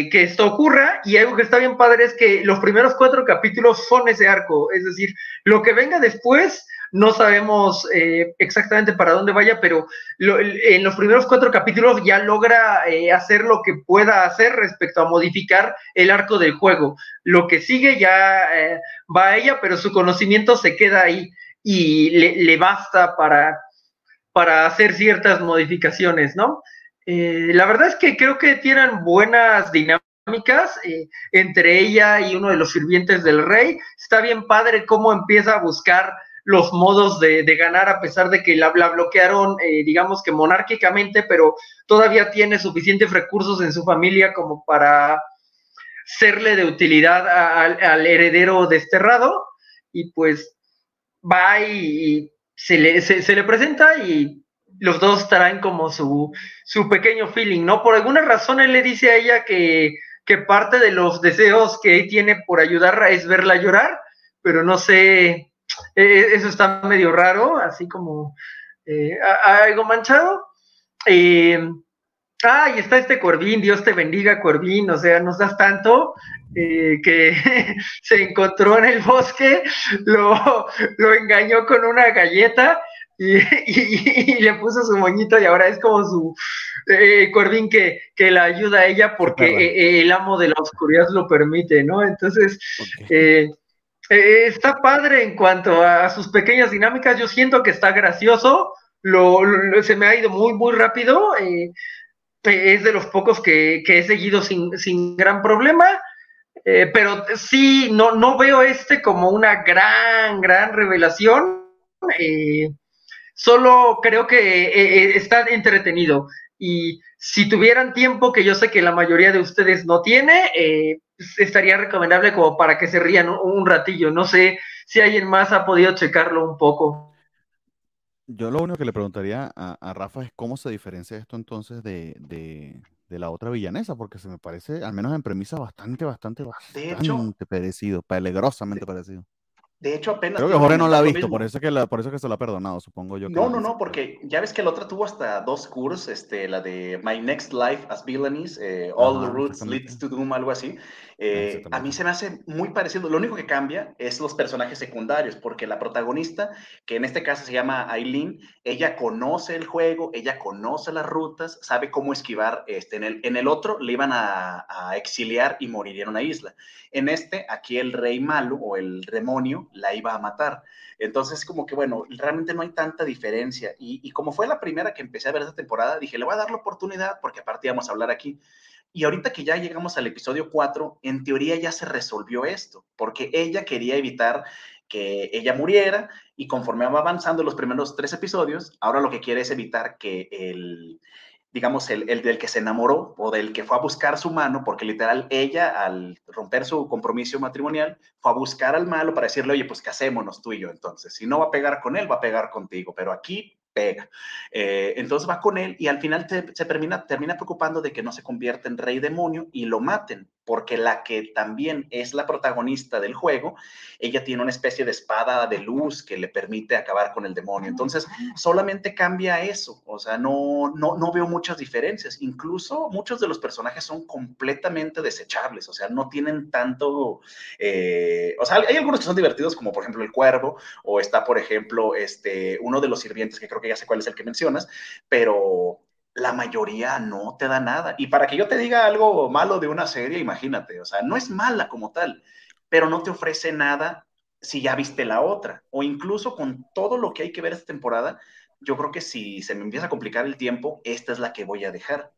que, esto ocurra. Y algo que está bien padre es que los primeros cuatro capítulos son ese arco. Es decir, lo que venga después, no sabemos eh, exactamente para dónde vaya, pero en los primeros cuatro capítulos ya logra eh, hacer lo que pueda hacer respecto a modificar el arco del juego. Lo que sigue ya eh, va a ella, pero su conocimiento se queda ahí y le, le basta para, para hacer ciertas modificaciones, ¿no? Eh, la verdad es que creo que tienen buenas dinámicas eh, entre ella y uno de los sirvientes del rey. Está bien padre cómo empieza a buscar los modos de, ganar a pesar de que la, bloquearon, eh, digamos que monárquicamente, pero todavía tiene suficientes recursos en su familia como para serle de utilidad al heredero desterrado y pues va y, se, le, se le presenta y los dos traen como su, su pequeño feeling, ¿no? Por alguna razón él le dice a ella que, que parte de los deseos que él tiene por ayudarla es verla llorar, pero no sé, eh, eso está medio raro, así como eh, algo manchado. Eh, ah, y está este Corbín, Dios te bendiga, Corbín, o sea, nos das tanto eh, que se encontró en el bosque, lo, lo engañó con una galleta y, y, y, le puso su moñito y ahora es como su eh, Corbin que, que, la ayuda a ella porque eh, el amo de la oscuridad lo permite, ¿no? Entonces, okay. eh, está padre en cuanto a sus pequeñas dinámicas, yo siento que está gracioso, lo, lo se me ha ido muy, muy rápido, eh, es de los pocos que, que he seguido sin, sin gran problema. Eh, pero sí, no, no veo este como una gran, gran revelación. Eh, solo creo que eh, está entretenido. Y si tuvieran tiempo, que yo sé que la mayoría de ustedes no tiene, eh, estaría recomendable como para que se rían un, un, ratillo. No sé si alguien más ha podido checarlo un poco. Yo lo único que le preguntaría a, a Rafa es cómo se diferencia esto entonces de, de, de, la otra villanesa, porque se me parece, al menos en premisa, bastante, bastante, bastante de hecho, parecido, peligrosamente parecido. De hecho, apenas. Creo que Jorge no la ha visto, por eso, que la, por eso que se lo ha perdonado, supongo yo. no, no, no, porque ya ves que la otra tuvo hasta dos cursos, este, la de My Next Life as Villainous, eh, All Ajá, the Roots Leads to Doom, algo así. Eh, a mí se me hace muy parecido. Lo único que cambia es los personajes secundarios, porque la protagonista, que en este caso se llama Aileen, ella conoce el juego, ella conoce las rutas, sabe cómo esquivar. Este, en, el, en el otro le iban a, a exiliar y morir en una isla. En este, aquí el rey malo o el demonio la iba a matar. Entonces, como que bueno, realmente no hay tanta diferencia. Y, como fue la primera que empecé a ver esta temporada, dije, le voy a dar la oportunidad porque aparte íbamos a hablar aquí. Y ahorita que ya llegamos al episodio 4, en teoría ya se resolvió esto, porque ella quería evitar que ella muriera y conforme va avanzando los primeros tres episodios, ahora lo que quiere es evitar que el, digamos, el, el, del que se enamoró o del que fue a buscar su mano, porque literal ella al romper su compromiso matrimonial fue a buscar al malo para decirle, oye, pues casémonos tú y yo entonces. Si no va a pegar con él, va a pegar contigo, pero aquí pega. Eh, entonces va con él y al final se termina, termina preocupando de que no se convierta en rey demonio y lo maten, porque la que también es la protagonista del juego, ella tiene una especie de espada de luz que le permite acabar con el demonio. Entonces solamente cambia eso, o sea, no, no, no veo muchas diferencias. Incluso muchos de los personajes son completamente desechables, o sea, no tienen tanto, eh, o sea, hay algunos que son divertidos como por ejemplo el cuervo o está por ejemplo este, uno de los sirvientes que creo que ya sé cuál es el que mencionas, pero la mayoría no te da nada. Y para que yo te diga algo malo de una serie, imagínate, o sea, no es mala como tal, pero no te ofrece nada si ya viste la otra. O incluso con todo lo que hay que ver esta temporada, yo creo que si se me empieza a complicar el tiempo, esta es la que voy a dejar.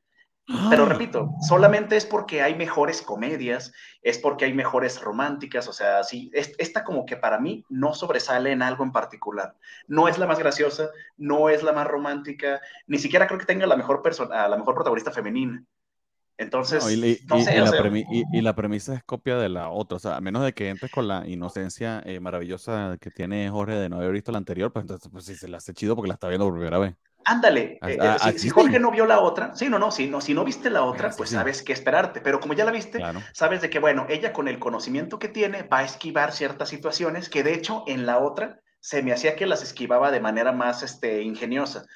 Pero ah. repito, solamente es porque hay mejores comedias, es porque hay mejores románticas, o sea, sí, esta como que para mí no sobresale en algo en particular. No es la más graciosa, no es la más romántica, ni siquiera creo que tenga la mejor persona, la mejor protagonista femenina. Entonces, y, la premisa es copia de la otra, o sea, a menos de que entres con la inocencia eh, maravillosa que tiene Jorge de no haber visto la anterior, pues entonces, pues sí, se la hace chido porque la está viendo por primera vez. Ándale, eh, eh, si, Jorge no vio la otra, sí, no, no, si no, si no viste la otra, pues sabes qué esperarte, pero como ya la viste, sabes de que, bueno, ella con el conocimiento que tiene va a esquivar ciertas situaciones que de hecho en la otra se me hacía que las esquivaba de manera más este, ingeniosa,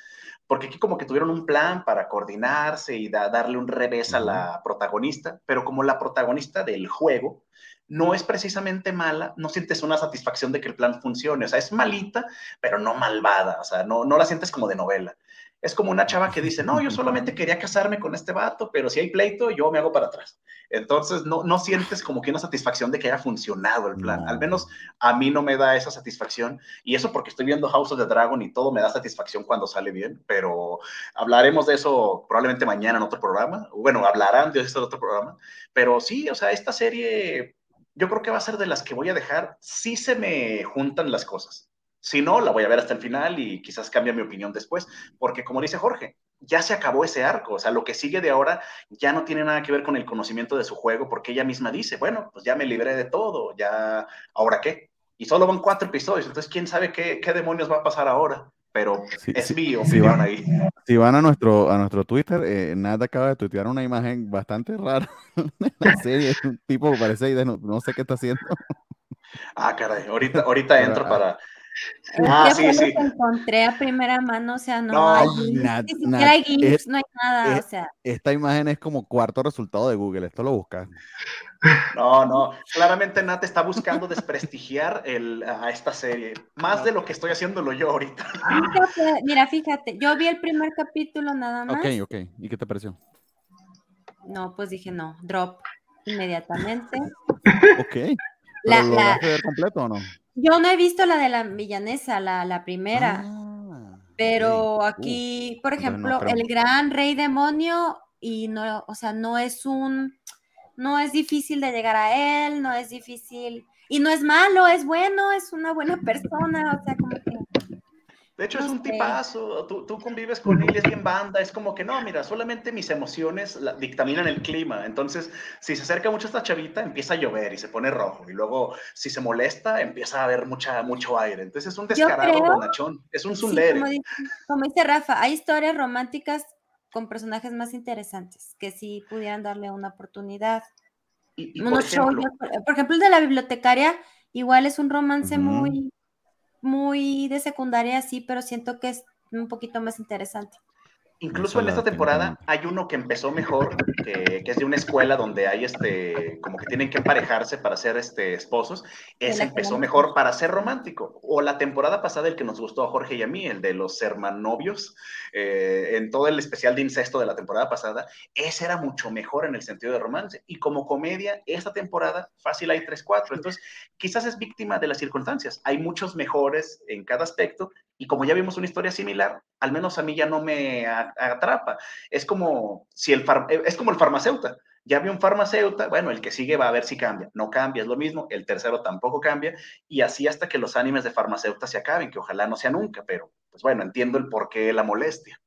porque aquí como que tuvieron un plan para coordinarse y darle un revés a la protagonista, pero como la protagonista del juego, no es precisamente mala, no sientes una satisfacción de que el plan funcione, o sea, es malita, pero no malvada, o sea, no, no la sientes como de novela. Es como una chava que dice, no, yo solamente quería casarme con este vato, pero si hay pleito, yo me hago para atrás. Entonces, no, no sientes como que una satisfacción de que haya funcionado el plan. Al menos a mí no me da esa satisfacción. Y eso porque estoy viendo House of the Dragon y todo me da satisfacción cuando sale bien, pero hablaremos de eso probablemente mañana en otro programa. Bueno, hablarán de eso en otro programa. Pero sí, o sea, esta serie yo creo que va a ser de las que voy a dejar si se me juntan las cosas. Si no, la voy a ver hasta el final y quizás cambie mi opinión después, porque como dice Jorge, ya se acabó ese arco, o sea, lo que sigue de ahora ya no tiene nada que ver con el conocimiento de su juego, porque ella misma dice, bueno, pues ya me libré de todo, ya, ¿ahora qué? Y solo van cuatro episodios, entonces quién sabe qué, qué demonios va a pasar ahora pero es mío. Si van, ahí. si van a nuestro, a nuestro Twitter, eh, Nada acaba de tuitear una imagen bastante rara de la serie. Un tipo que parece no, no sé qué está haciendo. Ah, caray, ahorita, ahorita entro ah, para. Ah, sí, sí. encontré a primera mano, o sea, no, hay, no hay nada, o sea. Esta imagen es como cuarto resultado de Google, esto lo buscas. No, no, claramente Nat está buscando desprestigiar el, a esta serie, más de lo que estoy haciéndolo yo ahorita. mira, fíjate, yo vi el primer capítulo nada más. Ok, ok, ¿y qué te pareció? No, pues dije no, drop inmediatamente. ok. La, ¿Lo la... ver completo o no? Yo no he visto la de la villanesa, la, la primera. Ah, pero aquí, por ejemplo, el gran rey demonio, y no, o sea, no es un no es difícil de llegar a él, no es difícil, y no es malo, es bueno, es una buena persona, o sea, como que... De hecho, es un tipazo, tú, tú, convives con él, es bien banda, es como que no, mira, solamente mis emociones dictaminan el clima. Entonces, si se acerca mucho esta chavita, empieza a llover y se pone rojo. Y luego, si se molesta, empieza a haber mucha, mucho aire. Entonces, es un descarado bonachón, es un zundere. como, como, dice Rafa, hay historias románticas con personajes más interesantes, que sí pudieran darle una oportunidad. por, ejemplo, el de la bibliotecaria, igual es un romance muy, muy de secundaria, sí, pero siento que es un poquito más interesante. Incluso en esta temporada hay uno que empezó mejor, que, es de una escuela donde hay este, como que tienen que emparejarse para ser este, esposos. Ese empezó mejor para ser romántico. O la temporada pasada, el que nos gustó a Jorge y a mí, el de los hermanovios, eh, en todo el especial de incesto de la temporada pasada, ese era mucho mejor en el sentido de romance. Y como comedia, esta temporada, fácil hay 3-4. Entonces, quizás es víctima de las circunstancias. Hay muchos mejores en cada aspecto y como ya vimos una historia similar, al menos a mí ya no me atrapa. Es como si el es como el farmacéutico. Ya vi un farmacéutico, bueno, el que sigue va a ver si cambia. No cambia, es lo mismo. El tercero tampoco cambia. Y así hasta que los animes de farmacéutica se acaben, que ojalá no sea nunca, pero pues bueno, entiendo el porqué de la molestia.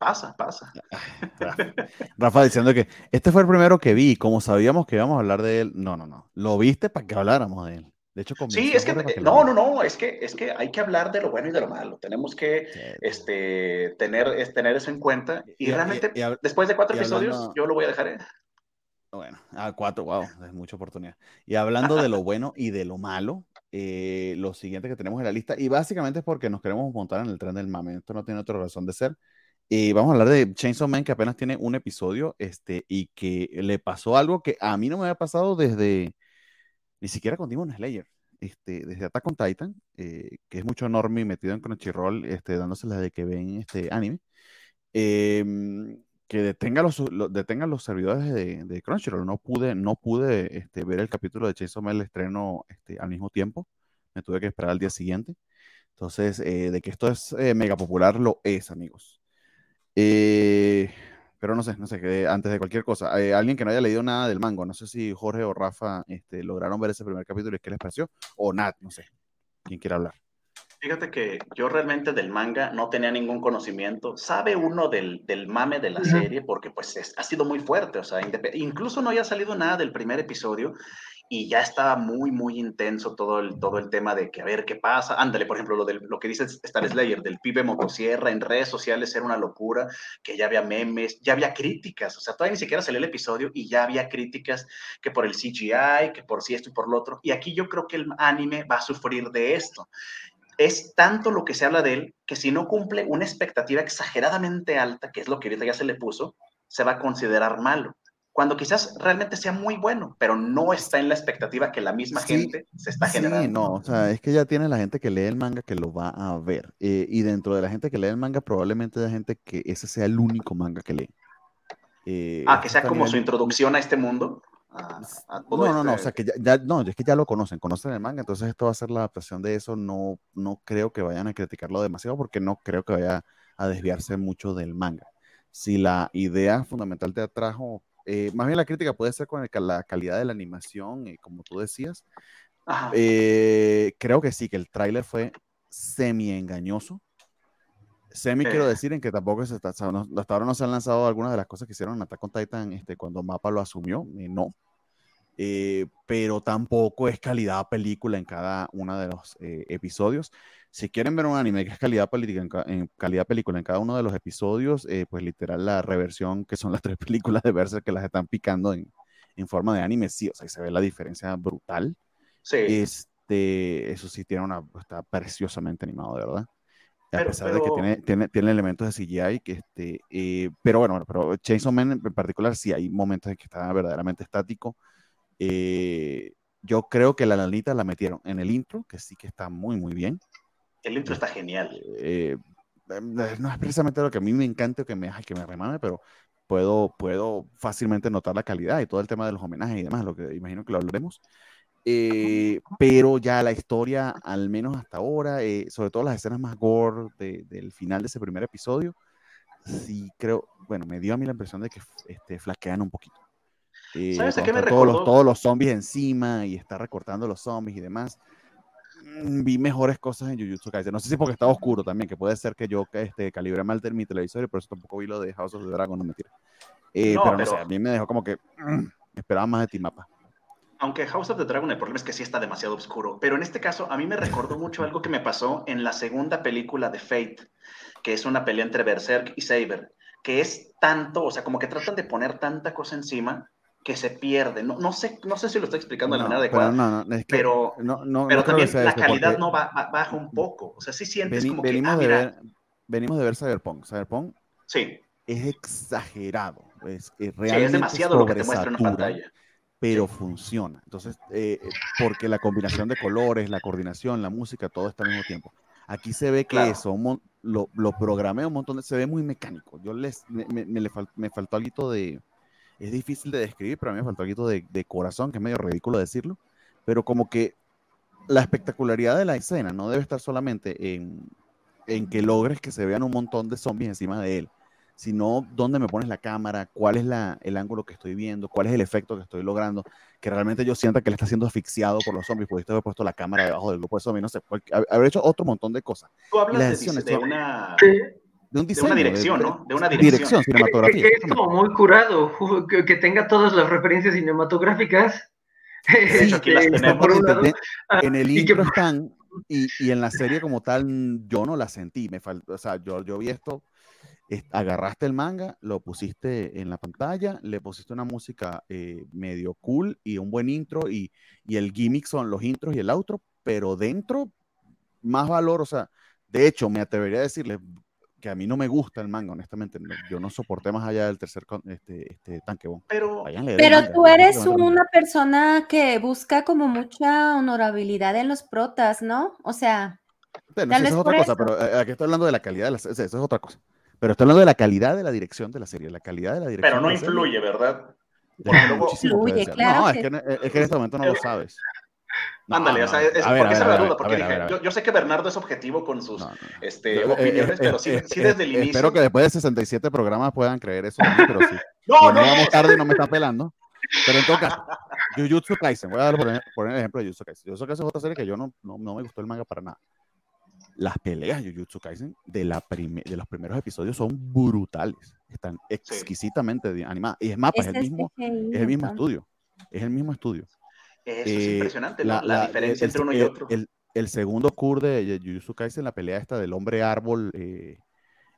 Pasa, pasa. Rafa diciendo que este fue el primero que vi, como sabíamos que íbamos a hablar de él. No, no, no. Lo viste para que habláramos de él. De hecho, sí, es que, no, no, no, es que, es que hay que hablar de lo bueno y de lo malo. Tenemos que este, tener, tener eso en cuenta. Y, realmente, después de cuatro episodios, yo lo voy a dejar. Bueno, a cuatro, wow, es mucha oportunidad. Y hablando de lo bueno y de lo malo, eh, lo siguiente que tenemos en la lista, y básicamente es porque nos queremos montar en el tren del mame, esto no tiene otra razón de ser. Y vamos a hablar de Chainsaw Man, que apenas tiene un episodio, este, y que le pasó algo que a mí no me había pasado desde, ni siquiera con Demon Slayer, este, desde Attack on Titan, eh, que es mucho enorme metido en Crunchyroll, este, dándose la de que ven este anime, em, que detenga los, los servidores de, Crunchyroll. No pude, no pude este, ver el capítulo de Chainsaw Man, el estreno este, al mismo tiempo. Me tuve que esperar al día siguiente. Entonces, eh, de que esto es eh, mega popular, lo es, amigos. Eh, pero no sé, no sé, antes de cualquier cosa, eh, alguien que no haya leído nada del mango, no sé si Jorge o Rafa este, lograron ver ese primer capítulo y qué les pareció, o Nat, no sé, quién quiere hablar. Fíjate que yo realmente del manga no tenía ningún conocimiento. Sabe uno del, del mame de la serie porque pues ha sido muy fuerte, o sea, incluso no haya salido nada del primer episodio y ya estaba muy, muy intenso todo el, todo el tema de que a ver qué pasa. Ándale, por ejemplo, lo, de, lo que dice Star Slayer, del pibe motosierra en redes sociales era una locura, que ya había memes, ya había críticas, o sea, todavía ni siquiera salió el episodio y ya había críticas que por el CGI, que por si esto y por lo otro. Y aquí yo creo que el anime va a sufrir de esto. Es tanto lo que se habla de él que si no cumple una expectativa exageradamente alta, que es lo que ahorita ya se le puso, se va a considerar malo cuando quizás realmente sea muy bueno, pero no está en la expectativa que la misma gente se está generando. Sí, no, o sea, es que ya tiene la gente que lee el manga que lo va a ver. Eh, y dentro de la gente que lee el manga, probablemente hay gente que ese sea el único manga que lee. Eh, ah, que sea como su introducción a este mundo. no, no, no, o sea, este que ya, no, es que ya lo conocen, conocen el manga, entonces esto va a ser la adaptación de eso. No, no creo que vayan a criticarlo demasiado porque no creo que vaya a desviarse mucho del manga. Si la idea fundamental te atrajo, eh, más bien la crítica puede ser con la calidad de la animación, y como tú decías. Eh, creo que sí, que el tráiler fue semi engañoso. Semi quiero decir en que tampoco se está, hasta ahora no se han lanzado algunas de las cosas que hicieron en Attack on Titan este, cuando Mapa lo asumió, eh, pero tampoco es calidad película en cada uno de los episodios. Si quieren ver un anime que es calidad, política en, calidad película en cada uno de los episodios, eh, pues literal la reversión, que son las tres películas de Berserk que las están picando en, en forma de anime, sí, o sea, se ve la diferencia brutal. Sí. Este, eso sí tiene una, está preciosamente animado, de verdad. a pesar de que tiene, tiene, tiene, elementos de CGI, que este, eh, pero bueno, pero Chainsaw Man en particular sí hay momentos en que está verdaderamente estático. Eh, yo creo que la lanita la metieron en el intro, que sí que está muy, muy bien. El intro está genial. Eh, em, no es precisamente lo que a mí me encanta o que me, que me remame, pero puedo, puedo fácilmente notar la calidad y todo el tema de los homenajes y demás, lo que imagino que lo hablaremos. Eh, pero ya la historia, al menos hasta ahora, eh, sobre todo las escenas más gore del final de ese primer episodio, sí creo, bueno, me dio a mí la impresión de que este, flaquean un poquito. ¿Sabes a qué me todos los, todos los zombies encima y está recortando los zombies y demás. Mm, vi mejores cosas en Jujutsu Kaisen. No sé si porque estaba oscuro también, que puede ser que yo este, calibre mal mi televisor y por eso tampoco vi lo de House of the Dragon, no me Eh, pero, no sé, a mí me dejó como que mm, esperaba más de Timapa. Aunque House of the Dragon el problema es que sí está demasiado oscuro, pero en este caso a mí me recordó mucho algo que me pasó en la segunda película de Fate, que es una pelea entre Berserk y Saber, que es tanto, o sea, como que tratan de poner tanta cosa encima que se pierde. No, no, sé, no sé si lo estoy explicando de la manera adecuada, pero, pero, también la calidad no va, baja un poco. O sea, sí sientes como venimos que... Ah, de ver, venimos de ver Cyberpunk. Cyberpunk sí. es exagerado. Es, realmente es demasiado lo que te muestra en pantalla. Pero funciona. Entonces, eh, porque la combinación de colores, la coordinación, la música, todo está al mismo tiempo. Aquí se ve que eso lo, lo, programé un montón de, se ve muy mecánico. Yo les, me, me, me, faltó algo de, es difícil de describir, pero a mí me faltó algo de, de, corazón, que es medio ridículo decirlo, pero como que la espectacularidad de la escena no debe estar solamente en, en que logres que se vean un montón de zombies encima de él, sino dónde me pones la cámara, cuál es la, el ángulo que estoy viendo, cuál es el efecto que estoy logrando, que realmente yo sienta que él está siendo asfixiado por los zombies, pudiste haber puesto la cámara debajo del grupo de zombies, no sé, haber hecho otro montón de cosas. Tú hablas de, de, una... De, un diseño, de una dirección, ¿no? De una dirección. dirección cinematográfica. Que, es como muy curado, que, que, tenga todas las referencias cinematográficas. Sí, sí aquí las tenemos. en el intro están, y, y, en la serie como tal, yo no la sentí. Me faltó, o sea, yo, yo vi esto agarraste el manga, lo pusiste en la pantalla, le pusiste una música eh, medio cool y un buen intro y, y, el gimmick son los intros y el outro, pero dentro más valor, o sea, de hecho me atrevería a decirle que a mí no me gusta el manga, honestamente, yo no soporté más allá del tercer este, este tanque. Pero, pero tú eres una persona que busca como mucha honorabilidad en los protas, ¿no? O sea... Bueno, eso es otra cosa, pero eh, aquí estoy hablando de la calidad de las... Eso es otra cosa. Pero estoy hablando de la calidad de la dirección de la serie, la calidad de la dirección. Pero no influye, ¿verdad? influye, claro. No, es, que, es que en este momento no lo sabes. Ándale, o sea, es, ver, porque esa la duda, porque dije, yo, yo, sé que Bernardo es objetivo con sus este, opiniones, pero sí, sí desde el inicio. Espero que después de 67 programas puedan creer eso, pero sí. no, no, vamos tarde no me está pelando. Pero en todo caso, Jujutsu Kaisen, voy a dar por, el ejemplo de Jujutsu Kaisen. Jujutsu Kaisen es otra serie que yo no, no, no me gustó el manga para nada las peleas de Jujutsu Kaisen de, la de los primeros episodios son brutales. Están exquisitamente animadas. Y es mapa, es, el mismo, es el mismo estudio. Es el mismo estudio. Eso es eh, impresionante, la, la, diferencia entre uno y otro. El, el, segundo core de Jujutsu Kaisen, la pelea esta del hombre árbol eh,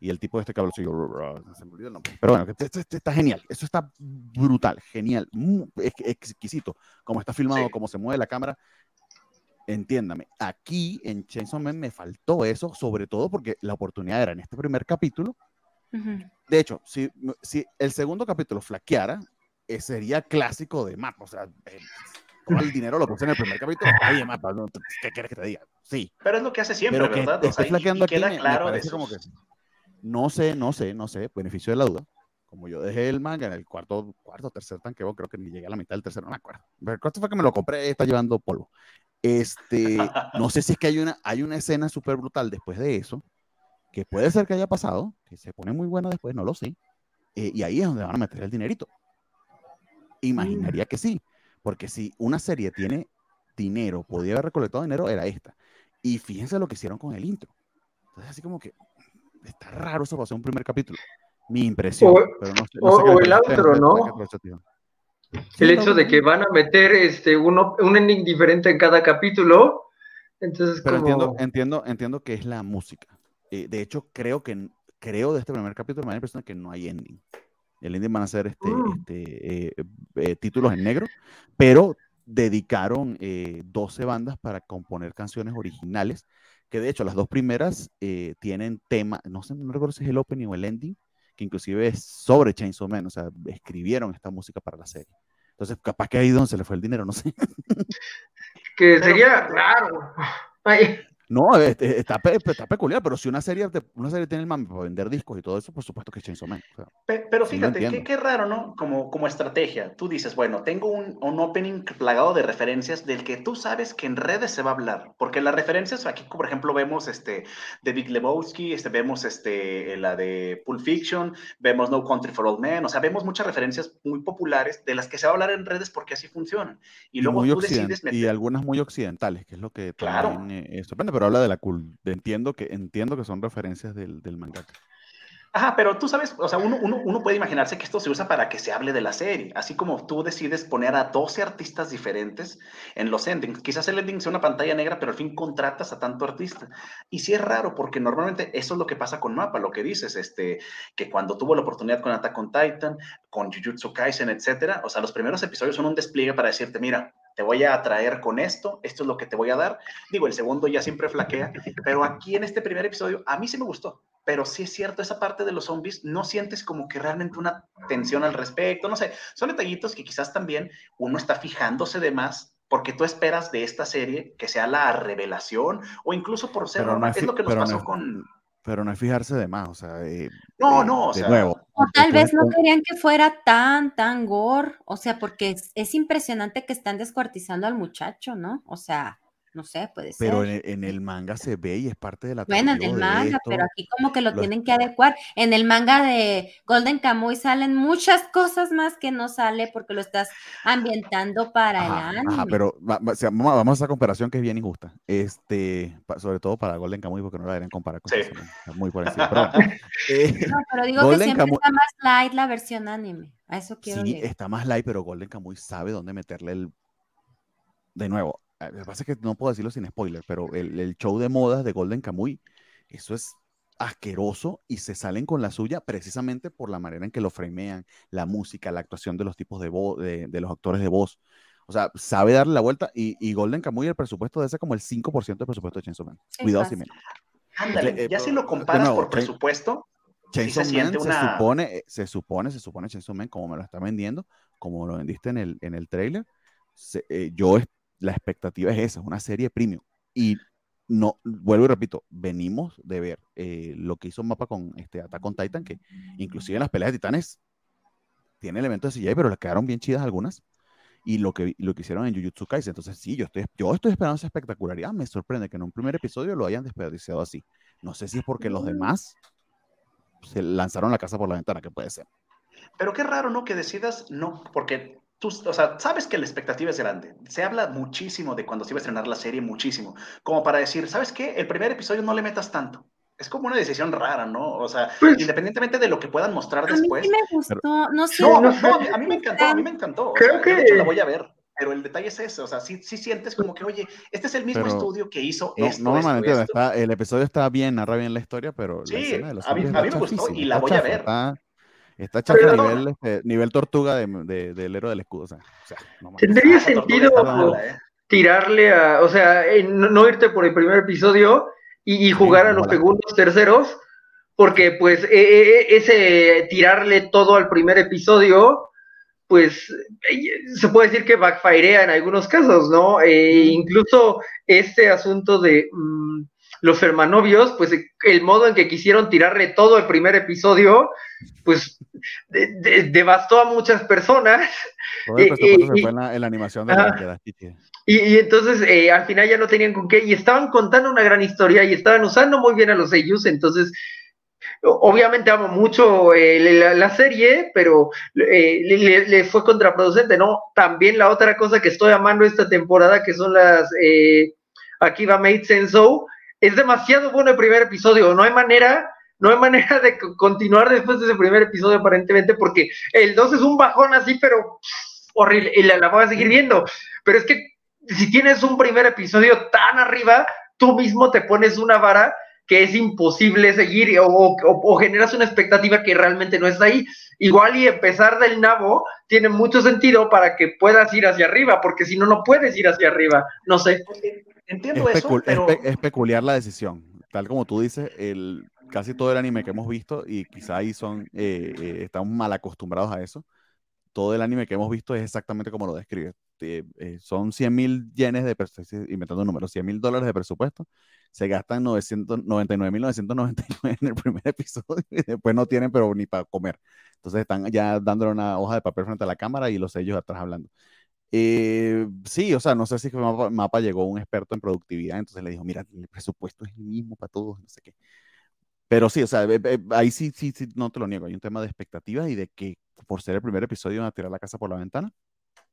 y el tipo de este cabrón. Pero bueno, este, este está genial. Eso está brutal, genial, exquisito. Como está filmado, cómo se mueve la cámara entiéndame, aquí en Chainsaw Man me faltó eso, sobre todo porque la oportunidad era en este primer capítulo. De hecho, si, si el segundo capítulo flaqueara, eh, sería clásico de mapa. O sea, eh, el dinero lo puse en el primer capítulo. Oye, mapa, ¿qué quieres que te diga? Sí. Pero es lo que hace siempre, Pero ¿verdad? Que esté flaqueando aquí, claro me como que, no sé, no sé, no sé, beneficio de la duda. Como yo dejé el manga en el cuarto, cuarto, tercer tanque, creo que ni llegué a la mitad del tercero, no me acuerdo. Pero cuánto fue que me lo compré, está llevando polvo. Este, no sé si es que hay una, hay una escena súper brutal después de eso, que puede ser que haya pasado, que se pone muy buena después, no lo sé. Eh, y ahí es donde van a meter el dinerito. Imaginaría que sí, porque si una serie tiene dinero, podía haber recolectado dinero, era esta. Y fíjense lo que hicieron con el intro. Entonces, así como que está raro eso para ser un primer capítulo. Mi impresión. O, el outro, ¿no? El hecho de que van a meter este uno, un ending diferente en cada capítulo. Entonces, Pero entiendo, entiendo, entiendo que es la música. Eh, de hecho, creo que creo de este primer capítulo me da la impresión de que no hay ending. El ending van a ser este, mm. este eh, eh, títulos en negro, pero dedicaron 12 bandas para componer canciones originales, que de hecho las dos primeras tienen tema, no sé, no recuerdo si es el opening o el ending, que inclusive es sobre Chainsaw Man, o sea, escribieron esta música para la serie. Entonces, capaz que ahí donde se le fue el dinero, no sé. Que sería, claro. No, este, está, está, peculiar, pero si una serie, una serie tiene el mame para vender discos y todo eso, por supuesto que es Chainsaw Man. pero, fíjate, qué, raro, ¿no? Como, como estrategia. Tú dices, bueno, tengo un, un, opening plagado de referencias del que tú sabes que en redes se va a hablar. Porque las referencias, aquí, por ejemplo, vemos este, de Big Lebowski, este, vemos este, la de Pulp Fiction, vemos No Country for Old Men, o sea, vemos muchas referencias muy populares de las que se va a hablar en redes porque así funcionan. Y, luego tú decides Y algunas muy occidentales, que es lo que claro. también eh, sorprende, habla de la cool. Entiendo que, entiendo que son referencias del, del mangaka. Ajá, pero tú sabes, o sea, uno, uno, uno, puede imaginarse que esto se usa para que se hable de la serie, así como tú decides poner a 12 artistas diferentes en los endings. Quizás el ending sea una pantalla negra, pero al fin contratas a tanto artista. Y sí es raro, porque normalmente eso es lo que pasa con Mapa, lo que dices, este, que cuando tuvo la oportunidad con Attack on Titan, con Jujutsu Kaisen, etcétera, o sea, los primeros episodios son un despliegue para decirte, mira, te voy a atraer con esto, esto es lo que te voy a dar. Digo, el segundo ya siempre flaquea, pero aquí en este primer episodio a mí sí me gustó pero sí es cierto, esa parte de los zombies no sientes como que realmente una tensión al respecto, no sé, son detallitos que quizás también uno está fijándose de más porque tú esperas de esta serie que sea la revelación o incluso por ser normal, es, lo que nos pasó con pero no es fijarse de más, o sea, no, no, o sea, nuevo. O tal vez no querían que fuera tan, tan gore, o sea, porque es, es, impresionante que están descuartizando al muchacho, ¿no? O sea, no sé, puede ser. Pero en el, manga se ve y es parte de la Bueno, en el manga, pero aquí como que lo, tienen que adecuar. En el manga de Golden Kamuy salen muchas cosas más que no sale porque lo estás ambientando para el anime. Ajá, pero vamos a esa comparación que es bien injusta. Este, sobre todo para Golden Kamuy porque no la deberían comparar con sí. muy por encima. Pero, eh, no, pero digo que siempre está más light la versión anime. A eso quiero Sí, está más light, pero Golden Kamuy sabe dónde meterle el de nuevo, lo que pasa es que no puedo decirlo sin spoiler, pero el, show de modas de Golden Kamuy, eso es asqueroso y se salen con la suya precisamente por la manera en que lo framean, la música, la actuación de los tipos de voz, de, los actores de voz. O sea, sabe darle la vuelta y, Golden Kamuy el presupuesto de ese como el 5% del presupuesto de Chainsaw Man. Cuidado si menos. Ándale, ya si lo comparas por presupuesto, Chainsaw se Man se supone, eh, se supone, se supone Chainsaw Man como me lo está vendiendo, como lo vendiste en el, en el trailer, eh, yo la expectativa es esa, una serie premium. Y no, vuelvo y repito, venimos de ver eh, lo que hizo Mapa con este Attack on Titan, que inclusive en las peleas de titanes tiene elementos de CGI, pero le quedaron bien chidas algunas. Y lo que, lo que hicieron en Jujutsu Kaisen. Entonces, sí, yo estoy, yo estoy esperando esa espectacularidad. Me sorprende que en un primer episodio lo hayan desperdiciado así. No sé si es porque los mm. demás se lanzaron la casa por la ventana, que puede ser. Pero qué raro, ¿no? Que decidas no, porque tú, o sea, sabes que la expectativa es grande. Se habla muchísimo de cuando se iba a estrenar la serie, muchísimo. Como para decir, ¿sabes qué? El primer episodio no le metas tanto. Es como una decisión rara, ¿no? O sea, pues independientemente de lo que puedan mostrar después. A mí me gustó, no sé. No, no, a mí me encantó, a mí me encantó. Creo que... De hecho, la voy a ver. Pero el detalle es ese, o sea, sí, sí sientes como que, oye, este es el mismo estudio que hizo no, esto, Normalmente Está, el episodio está bien, narra bien la historia, pero sí, la de los a, mí, a mí me gustó y la voy a ver. Está chafa a nivel, este, nivel tortuga del de, de, héroe del escudo. O sea, Tendría sentido ¿eh? tirarle a, o sea, no, irte por el primer episodio y, jugar a los segundos, terceros, porque pues e, e, e, ese tirarle todo al primer episodio, pues se puede decir que backfirea en algunos casos, ¿no? E incluso este asunto de mm, los hermanovios, pues el modo en que quisieron tirarle todo el primer episodio, pues devastó a muchas personas. y, en la, animación de, la, y, entonces eh, al final ya no tenían con qué, y estaban contando una gran historia y estaban usando muy bien a los ellos, entonces obviamente amo mucho eh, la, serie, pero eh, le, fue contraproducente, ¿no? También la otra cosa que estoy amando esta temporada, que son las Akiba Made Sense es demasiado bueno el primer episodio, no hay manera, no hay manera de continuar después de ese primer episodio aparentemente, porque el 2 es un bajón así, pero horrible, y la, voy a seguir viendo, pero es que si tienes un primer episodio tan arriba, tú mismo te pones una vara que es imposible seguir o, generas una expectativa que realmente no está ahí. Igual y empezar del nabo tiene mucho sentido para que puedas ir hacia arriba, porque si no, no puedes ir hacia arriba. No sé. Entiendo eso, pero... es, peculiar la decisión. Tal como tú dices, el, casi todo el anime que hemos visto, y quizá ahí son, eh, eh, estamos mal acostumbrados a eso, todo el anime que hemos visto es exactamente como lo describe. Eh, son 100 mil yenes de inventando números, 100 mil dólares de presupuesto, se gastan 999.999 en el primer episodio y después no tienen pero ni para comer. Entonces están ya dándole una hoja de papel frente a la cámara y los sellos atrás hablando. Eh, sí, o sea, no sé si Mapa, Mapa, llegó un experto en productividad, entonces le dijo, mira, el presupuesto es el mismo para todos, no sé qué. Pero sí, o sea, ahí sí, sí, sí, no te lo niego, hay un tema de expectativas y de que por ser el primer episodio van a tirar la casa por la ventana.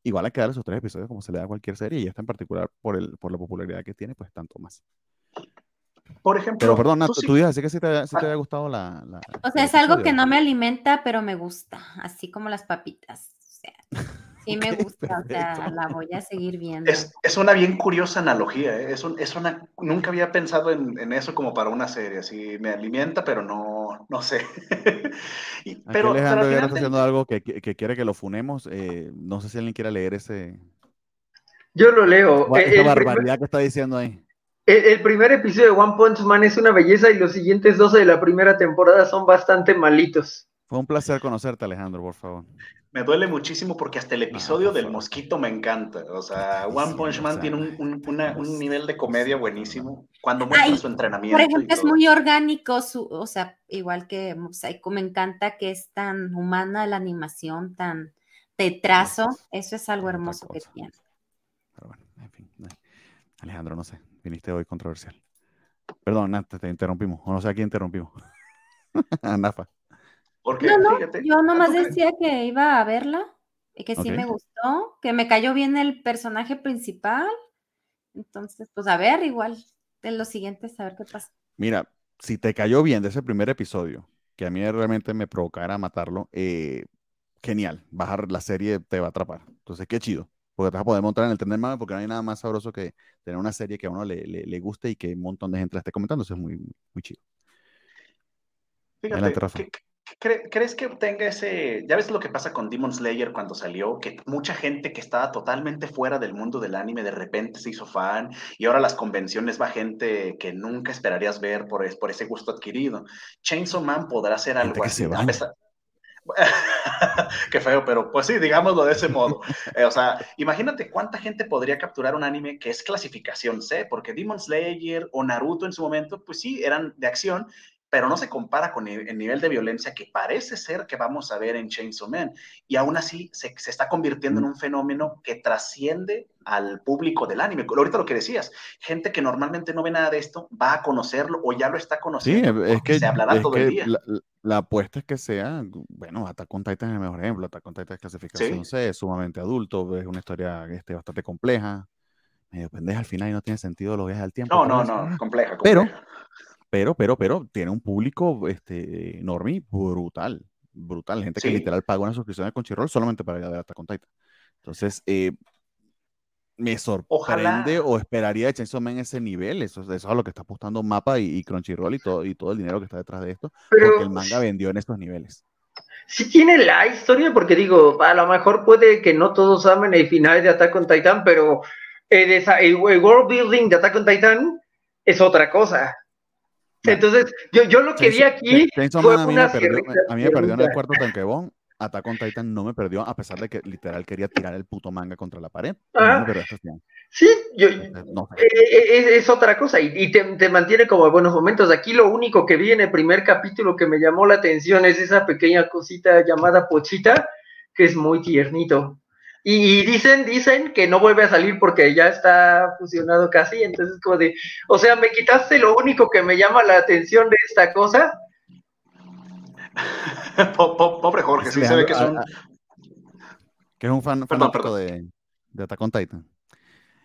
Igual hay que darle esos tres episodios como se le da a cualquier serie y esta en particular por, el, por la popularidad que tiene, pues tanto más. Por ejemplo. Pero perdón, tú, tú dices que sí te, sí te había gustado la, O sea, es algo que no me alimenta, pero me gusta, así como las papitas. O sea. Sí me gusta, o sea, la voy a seguir viendo. Es, es una bien curiosa analogía, ¿eh? es, es, una, nunca había pensado en, en, eso como para una serie, así me alimenta, pero no, no sé. y, pero, Alejandro pero está haciendo algo que, que, quiere que lo funemos, eh, no sé si alguien quiere leer ese... Yo lo leo. Esa barbaridad que está diciendo ahí. el, primer episodio de One Punch Man es una belleza y los siguientes 12 de la primera temporada son bastante malitos. Fue un placer conocerte, Alejandro, por favor. Me duele muchísimo porque hasta el episodio del mosquito me encanta. O sea, One Punch Man tiene un, nivel de comedia buenísimo cuando muestra su entrenamiento. Por ejemplo, es muy orgánico, su, o sea, igual que Psycho, me encanta que es tan humana la animación, tan de trazo. Eso es algo hermoso que tiene. Pero bueno, en fin. Alejandro, no sé, viniste hoy controversial. Perdón, te, interrumpimos, o no sé a quién interrumpimos. Nafa. Porque, no, no, yo nomás decía que iba a verla y que sí me gustó, que me cayó bien el personaje principal. Entonces, pues a ver, igual en los siguientes, a ver qué pasa. Mira, si te cayó bien de ese primer episodio, que a mí realmente me provocara matarlo, eh, genial, bajar la serie te va a atrapar. Entonces, qué chido, porque te vas a poder montar en el tener mame, porque no hay nada más sabroso que tener una serie que a uno le, le, guste y que un montón de gente la esté comentando. Eso es muy, muy chido. Fíjate, ¿Crees que tenga ese, ya ves lo que pasa con Demon Slayer cuando salió, que mucha gente que estaba totalmente fuera del mundo del anime de repente se hizo fan y ahora las convenciones va gente que nunca esperarías ver por, por ese gusto adquirido? Chainsaw Man podrá ser algo así. Qué feo, pero pues sí, digámoslo de ese modo. Eh, o sea, imagínate cuánta gente podría capturar un anime que es clasificación C, porque Demon Slayer o Naruto en su momento, pues sí, eran de acción, pero no se compara con el, nivel de violencia que parece ser que vamos a ver en Chainsaw Man. Y aún así se, está convirtiendo en un fenómeno que trasciende al público del anime. Ahorita lo que decías, gente que normalmente no ve nada de esto va a conocerlo o ya lo está conociendo. Sí, es que, se hablará todo el día. La, apuesta es que sea, bueno, Attack on Titan es el mejor ejemplo. Attack on Titan es clasificación C, es sumamente adulto, es una historia este, bastante compleja. Medio pendeja al final y no tiene sentido los viajes al tiempo. No, no, no, compleja, compleja. Pero pero, pero, pero tiene un público este, enorme brutal. Brutal. Gente que literal paga una suscripción de Conchirol solamente para ir a ver Attack on Titan. Entonces, eh, me sorprende o esperaría de Chainsaw Man ese nivel. Eso, eso, es a lo que está apostando Mapa y, Crunchyroll y todo, y todo el dinero que está detrás de esto. porque el manga vendió en estos niveles. Sí tiene la historia, porque digo, a lo mejor puede que no todos amen el final de Attack on Titan, pero el, el world building de Attack on Titan es otra cosa. Entonces, yo, yo lo que vi aquí fue a mí, me perdió, a mí me perdió en el cuarto tanquebón. Attack on Titan no me perdió, a pesar de que literal quería tirar el puto manga contra la pared. No me sí, yo, no, eh, eh, es, otra cosa y, te, te, mantiene como buenos momentos. Aquí lo único que vi en el primer capítulo que me llamó la atención es esa pequeña cosita llamada Pochita, que es muy tiernito. Y, dicen, dicen que no vuelve a salir porque ya está fusionado casi, entonces como de, o sea, me quitaste lo único que me llama la atención de esta cosa. Pobre Jorge, sí, se ve que es un... Que es un fan fanático De, de Attack on Titan.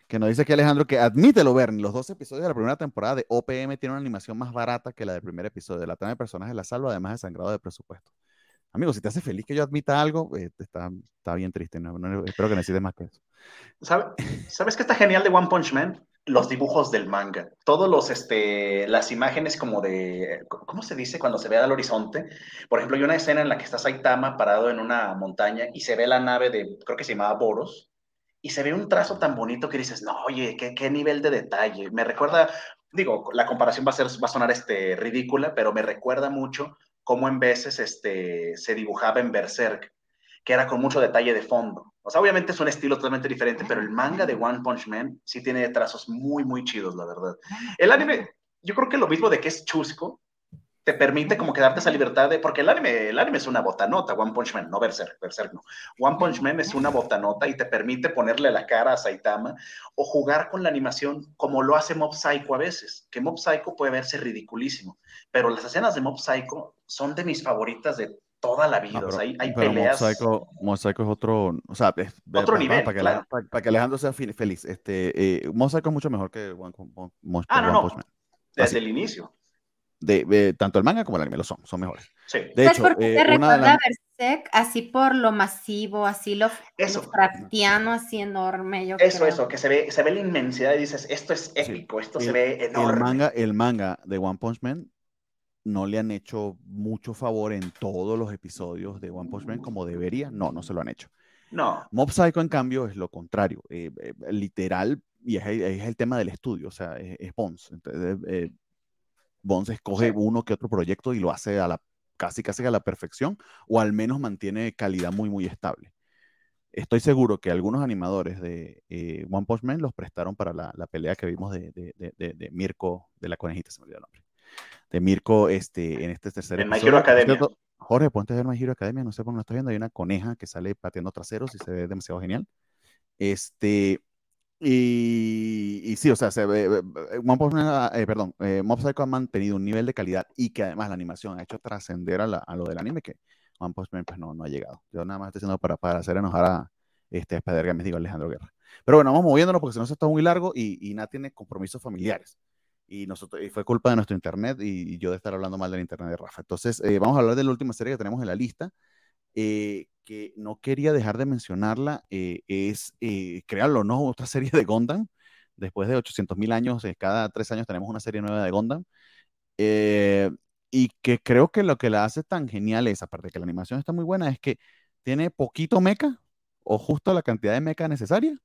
Que nos dice que Alejandro que admítelo, Bernie, los dos episodios de la primera temporada de OPM tienen una animación más barata que la del primer episodio. La trama de personajes la salva, además de sangrado de presupuesto. Amigo, si te hace feliz que yo admita algo, eh, está, está, bien triste. No, espero que necesites más que eso. ¿Sabes qué está genial de One Punch Man? Los dibujos del manga. Todos los, este, las imágenes como de, ¿cómo se dice cuando se ve al horizonte? Por ejemplo, hay una escena en la que está Saitama parado en una montaña y se ve la nave de, creo que se llamaba Boros, y se ve un trazo tan bonito que dices, no, oye, qué, qué nivel de detalle. Me recuerda, digo, la comparación va a, ser, va a sonar este, ridícula, pero me recuerda mucho cómo en veces este, se dibujaba en Berserk, que era con mucho detalle de fondo. O sea, obviamente es un estilo totalmente diferente, pero el manga de One Punch Man sí tiene trazos muy, muy chidos, la verdad. El anime, yo creo que lo mismo de que es chusco, te permite como quedarte esa libertad de, porque el anime, el anime es una botanota, One Punch Man, no Berserk, Berserk no. One Punch Man es una botanota y te permite ponerle la cara a Saitama o jugar con la animación como lo hace Mob Psycho a veces, que Mob Psycho puede verse ridiculísimo, pero las escenas de Mob Psycho son de mis favoritas de toda la vida. o sea, hay, hay peleas. Mob Psycho, es otro, o sea, otro nivel. Para, que, para, que, Alejandro sea feliz. Este, eh, Mob Psycho es mucho mejor que One, One, ah, no, no. Punch Man. Desde el inicio de, tanto el manga como el anime lo son, son mejores. Sí. De hecho, por qué eh, te recuerda Berserk así por lo masivo, así lo, eso. así enorme. Yo eso, eso, que se ve, se ve la inmensidad y dices, esto es épico, esto se ve enorme. El manga, el manga de One Punch Man no le han hecho mucho favor en todos los episodios de One Punch Man como debería. No, no se lo han hecho. No. Mob Psycho, en cambio, es lo contrario. Eh, eh, literal, y es, el tema del estudio, o sea, es, Bones. Entonces, eh, Bones escoge uno que otro proyecto y lo hace a la, casi casi a la perfección, o al menos mantiene calidad muy, muy estable. Estoy seguro que algunos animadores de eh, One Punch Man los prestaron para la, la pelea que vimos de, de, de, de, Mirko, de la conejita, se me olvidó el nombre. De Mirko este, en este tercer en episodio. Academia. Jorge, ponte a ver My Hero Academia, no sé por qué no estás viendo, hay una coneja que sale pateando traseros y se ve demasiado genial. Este, y, y, sí, o sea, se ve, One Punch Man, eh, perdón, eh, Mob Psycho ha mantenido un nivel de calidad y que además la animación ha hecho trascender a, a, lo del anime que One Punch Man pues no, no ha llegado. Yo nada más estoy haciendo para, para hacer enojar a, este, Spider Games, digo Alejandro Guerra. Pero bueno, vamos moviéndonos porque si no se está muy largo y, y tiene compromisos familiares. Y, nosotros, y fue culpa de nuestro internet y, yo de estar hablando mal del internet de Rafa. Entonces, eh, vamos a hablar de la última serie que tenemos en la lista, eh, que no quería dejar de mencionarla, eh, es, eh, créanlo no, otra serie de Gundam. Después de 800 mil años, eh, cada tres años tenemos una serie nueva de Gundam. y que creo que lo que la hace tan genial es, aparte de que la animación está muy buena, es que tiene poquito mecha o justo la cantidad de mecha necesaria.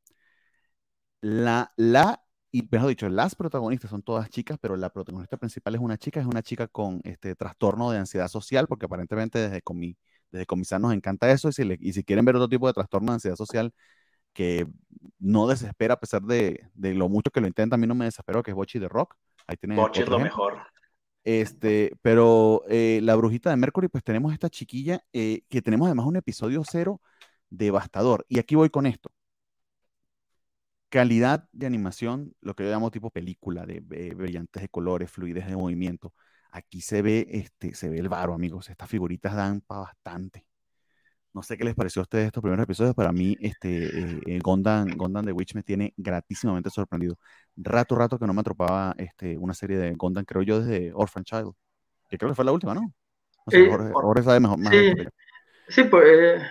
La, la, y mejor dicho, las protagonistas son todas chicas, pero la protagonista principal es una chica, es una chica con este trastorno de ansiedad social, porque aparentemente desde Comi, desde Comisar nos encanta eso, y si, y si quieren ver otro tipo de trastorno de ansiedad social que no desespera a pesar de, de lo mucho que lo intenta, a mí no me desespero, que es Bochi de Rock. Ahí tiene Bochi es lo mejor. Este, pero eh, la brujita de Mercury, pues tenemos esta chiquilla eh, que tenemos además un episodio cero devastador. Y aquí voy con esto. Calidad de animación, lo que yo llamo tipo película, de, brillantes de colores, fluidez de movimiento. Aquí se ve, este, se ve el varo, amigos. Estas figuritas dan para bastante. No sé qué les pareció a ustedes estos primeros episodios. Para mí, este, eh, eh Gondam, The Witch me tiene gratísimamente sorprendido. Rato, rato que no me atropaba este, una serie de Gondam, creo yo, desde Orphan Child. Que creo que fue la última, ¿no? ahora sabe mejor. Más sí, sí, pues eh,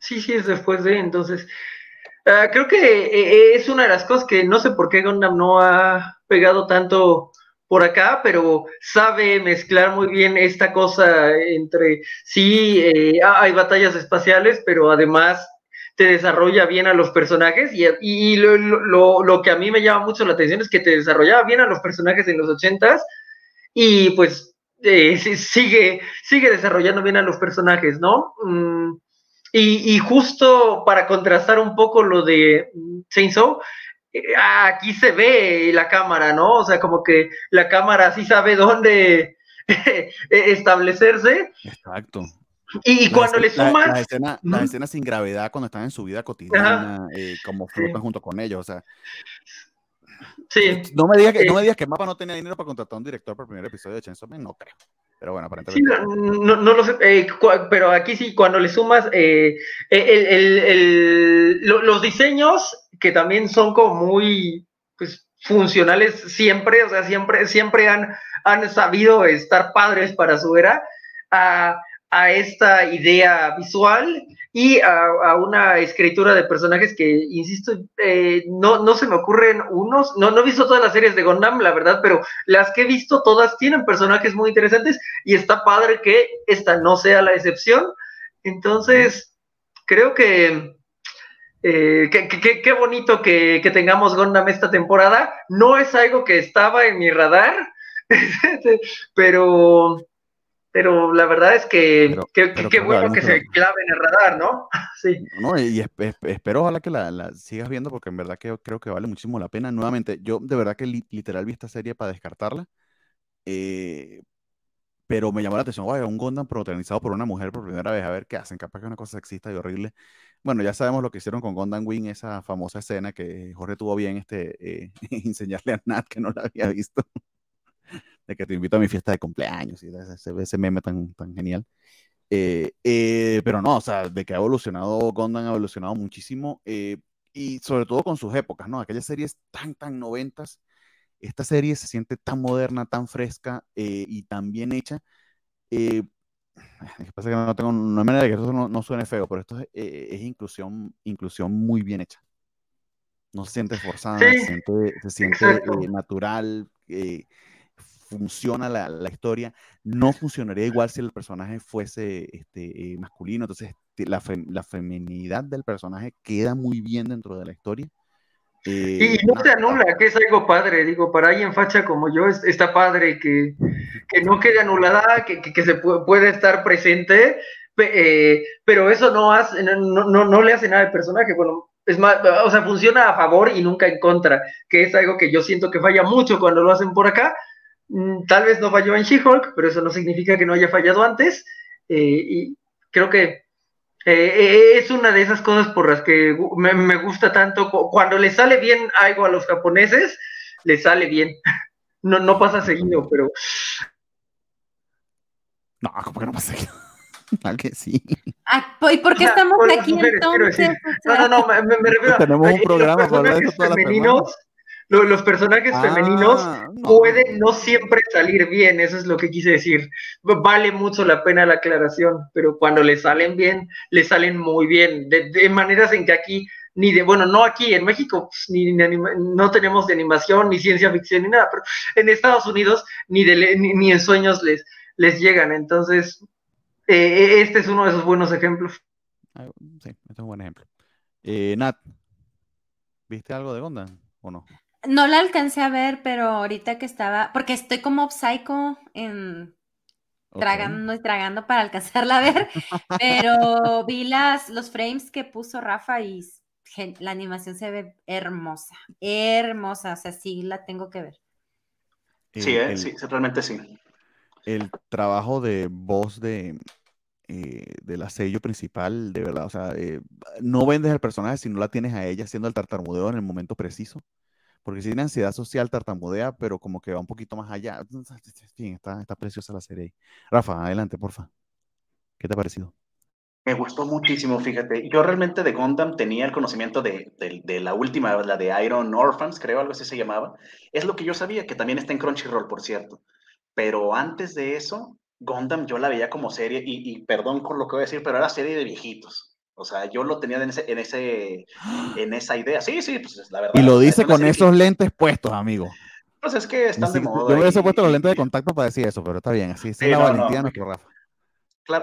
Sí, sí, es después de, entonces, ah, creo que eh, es una de las cosas que no sé por qué Gundam no ha pegado tanto por acá, pero sabe mezclar muy bien esta cosa entre, sí, eh, hay batallas espaciales, pero además te desarrolla bien a los personajes y, y lo, lo, lo, que a mí me llama mucho la atención es que te desarrollaba bien a los personajes en los ochentas y pues eh, sigue, sigue desarrollando bien a los personajes, ¿no? Mm, y, justo para contrastar un poco lo de eh, aquí se ve la cámara, ¿no? O sea, como que la cámara sí sabe dónde establecerse. Exacto. Y, cuando le sumas... La, escena, la, escena, sin gravedad cuando están en su vida cotidiana, eh, como flotan junto con ellos, o sea... Sí. No me digas que, no me digas que Mapa no tenía dinero para contratar a un director para el primer episodio de Chainsaw Man, no creo. Pero bueno, aparentemente. Sí, no, no, lo sé, eh, pero aquí sí, cuando le sumas eh, el, el, el, los diseños, que también son como muy pues, funcionales siempre, o sea, siempre, siempre han, han sabido estar padres para su era, a, a esta idea visual y a, una escritura de personajes que, insisto, eh, no, no se me ocurren unos, no, no he visto todas las series de Gundam, la verdad, pero las que he visto todas tienen personajes muy interesantes y está padre que esta no sea la excepción. Entonces, creo que... Eh, qué bonito que, que, tengamos Gundam esta temporada. No es algo que estaba en mi radar, pero, pero la verdad es que qué bueno que se clave en el radar, ¿no? sí. No, y espero ojalá que la, sigas viendo porque en verdad que creo que vale muchísimo la pena. Nuevamente, yo de verdad que literal vi esta serie para descartarla, eh, pero me llamó la atención, vaya, un Gondam protagonizado por una mujer por primera vez, a ver qué hacen, capaz que es una cosa sexista y horrible. Bueno, ya sabemos lo que hicieron con Gondam Wing, esa famosa escena que Jorge tuvo bien este, eh, enseñarle a Nat que no la había visto de que te invito a mi fiesta de cumpleaños y ese, ese meme tan, tan genial. Eh, eh, pero no, o sea, de que ha evolucionado, Gondam ha evolucionado muchísimo eh, y sobre todo con sus épocas, ¿no? Aquellas series tan, tan noventas, esta serie se siente tan moderna, tan fresca y tan bien hecha. Eh, pasa que no tengo no hay manera de que eso no, suene feo, pero esto es, es, inclusión, inclusión muy bien hecha. No se siente forzada, se siente, se siente natural. Eh, funciona la, la, historia, no funcionaría igual si el personaje fuese este, eh, masculino, entonces la, la, feminidad del personaje queda muy bien dentro de la historia. y no se anula, que es algo padre, digo, para alguien facha como yo, está padre que, no quede anulada, que, se puede, estar presente, eh, pero eso no, hace, no, no, le hace nada al personaje, bueno, es más, o sea, funciona a favor y nunca en contra, que es algo que yo siento que falla mucho cuando lo hacen por acá, tal vez no falló en She-Hulk, pero eso no significa que no haya fallado antes, eh, y creo que eh, eh, es una de esas cosas por las que me, gusta tanto. Cuando le sale bien algo a los japoneses, le sale bien. No, no pasa seguido, pero. No, ¿cómo que no pasa seguido? Al que sí. Ah, ¿Y por qué estamos aquí entonces? No, no, no, me, me refiero Tenemos un programa para hablar de todas las los personajes ah, femeninos pueden no siempre salir bien, eso es lo que quise decir. Vale mucho la pena la aclaración, pero cuando le salen bien, le salen muy bien, de, maneras en que aquí, ni de, bueno, no aquí en México, pues, ni, no tenemos de animación, ni ciencia ficción, ni nada, pero en Estados Unidos ni, de, ni, en sueños les, les llegan. Entonces, eh, este es uno de esos buenos ejemplos. Ah, sí, este es un buen ejemplo. Eh, Nat, ¿viste algo de Gonda o no? No la alcancé a ver, pero ahorita que estaba, porque estoy como psycho en tragando y tragando para alcanzarla a ver, pero vi las, los frames que puso Rafa y la animación se ve hermosa, hermosa, o sea, sí la tengo que ver. Sí, eh, sí, realmente sí. El trabajo de voz de, eh, de la sello principal, de verdad, o sea, eh, no vendes el personaje si no la tienes a ella haciendo el tartamudeo en el momento preciso porque si tiene ansiedad social, tartamudea, pero como que va un poquito más allá. está, está preciosa la serie. Rafa, adelante, porfa. ¿Qué te ha parecido? Me gustó muchísimo, fíjate. Yo realmente de Gundam tenía el conocimiento de, de, la última, la de Iron Orphans, creo, algo así se llamaba. Es lo que yo sabía, que también está en Crunchyroll, por cierto. Pero antes de eso, Gundam yo la veía como serie, y, y perdón por lo que voy a decir, pero era serie de viejitos. O sea, yo lo tenía en, ese, en, ese, en esa idea. Sí, sí, pues es la verdad. Y lo dice con esos lentes puestos, amigo. Pues es que están de moda. Yo me hubiese puesto los lentes de contacto para decir eso, pero está bien. Así es la valentía nuestro Rafa.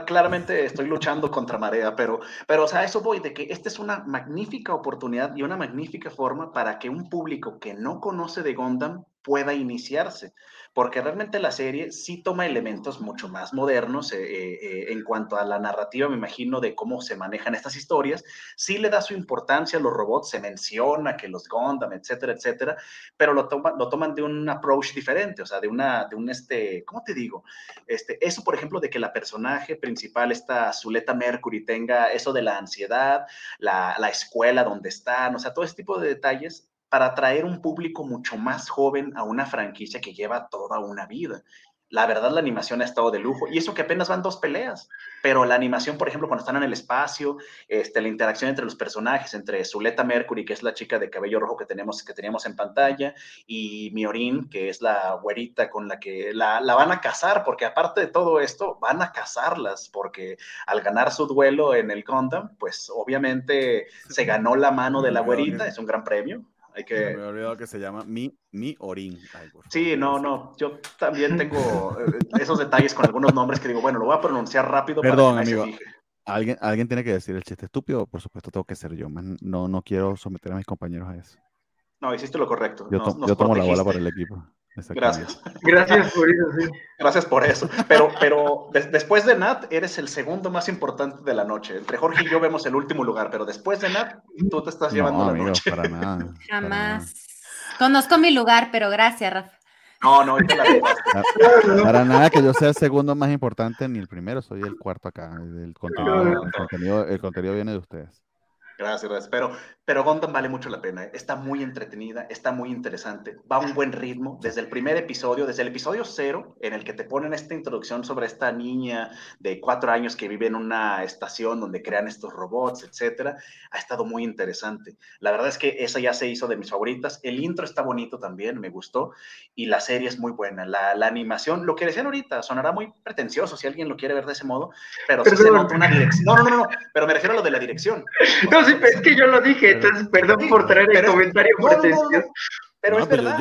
claramente estoy luchando contra marea, pero, pero, o sea, eso voy de que esta es una magnífica oportunidad y una magnífica forma para que un público que no conoce de Gundam pueda iniciarse porque realmente la serie sí toma elementos mucho más modernos eh, eh, en cuanto a la narrativa, me imagino, de cómo se manejan estas historias. Sí le da su importancia a los robots, se menciona que los Gundam, etcétera, etcétera, pero lo, lo toman de un approach diferente, o sea, de una, de un, este, ¿cómo te digo? Este, eso, por ejemplo, de que la personaje principal, esta Zuleta Mercury, tenga eso de la ansiedad, la, la escuela donde están, o sea, todo ese tipo de detalles para atraer un público mucho más joven a una franquicia que lleva toda una vida. La verdad, la animación ha estado de lujo. Y eso que apenas van dos peleas. Pero la animación, por ejemplo, cuando están en el espacio, este, la interacción entre los personajes, entre Zuleta Mercury, que es la chica de cabello rojo que, tenemos, que teníamos en pantalla, y Miorin, que es la güerita con la que la, la van a casar, porque aparte de todo esto, van a casarlas, porque al ganar su duelo en el Gundam, pues obviamente se ganó la mano de la güerita, es un gran premio hay que... Me he olvidado que se llama Mi, mi Orin. sí, no, no. Yo también tengo eh, esos detalles con algunos nombres que digo, bueno, lo voy a pronunciar rápido. Perdón, amigo. ¿Alguien, alguien tiene que decir el chiste estúpido, por supuesto tengo que ser yo. No, no quiero someter a mis compañeros a eso. No, hiciste lo correcto. Yo, yo tomo la bola para el equipo. Gracias. Gracias por eso, sí. Gracias por eso. Pero, pero después de Nat, eres el segundo más importante de la noche. Entre Jorge y yo vemos el último lugar, pero después de Nat, tú te estás llevando la noche. Para nada. Jamás. Conozco mi lugar, pero gracias, Rafa. No, no, la para, para nada que yo sea el segundo más importante ni el primero, soy el cuarto acá. el contenido, el contenido viene de ustedes. Gracias, gracias. Pero, pero Gundam vale mucho la pena. ¿eh? Está muy entretenida, está muy interesante, va a un buen ritmo. Desde el primer episodio, desde el episodio cero, en el que te ponen esta introducción sobre esta niña de cuatro años que vive en una estación donde crean estos robots, etcétera, ha estado muy interesante. La verdad es que esa ya se hizo de mis favoritas. El intro está bonito también, me gustó. Y la serie es muy buena. La, la animación, lo que decían ahorita, sonará muy pretencioso si alguien lo quiere ver de ese modo, pero sí se nota una dirección. No, no, no, no, pero me refiero a lo de la dirección. No, sí, es que yo lo dije, entonces perdón por traer el comentario pero es verdad.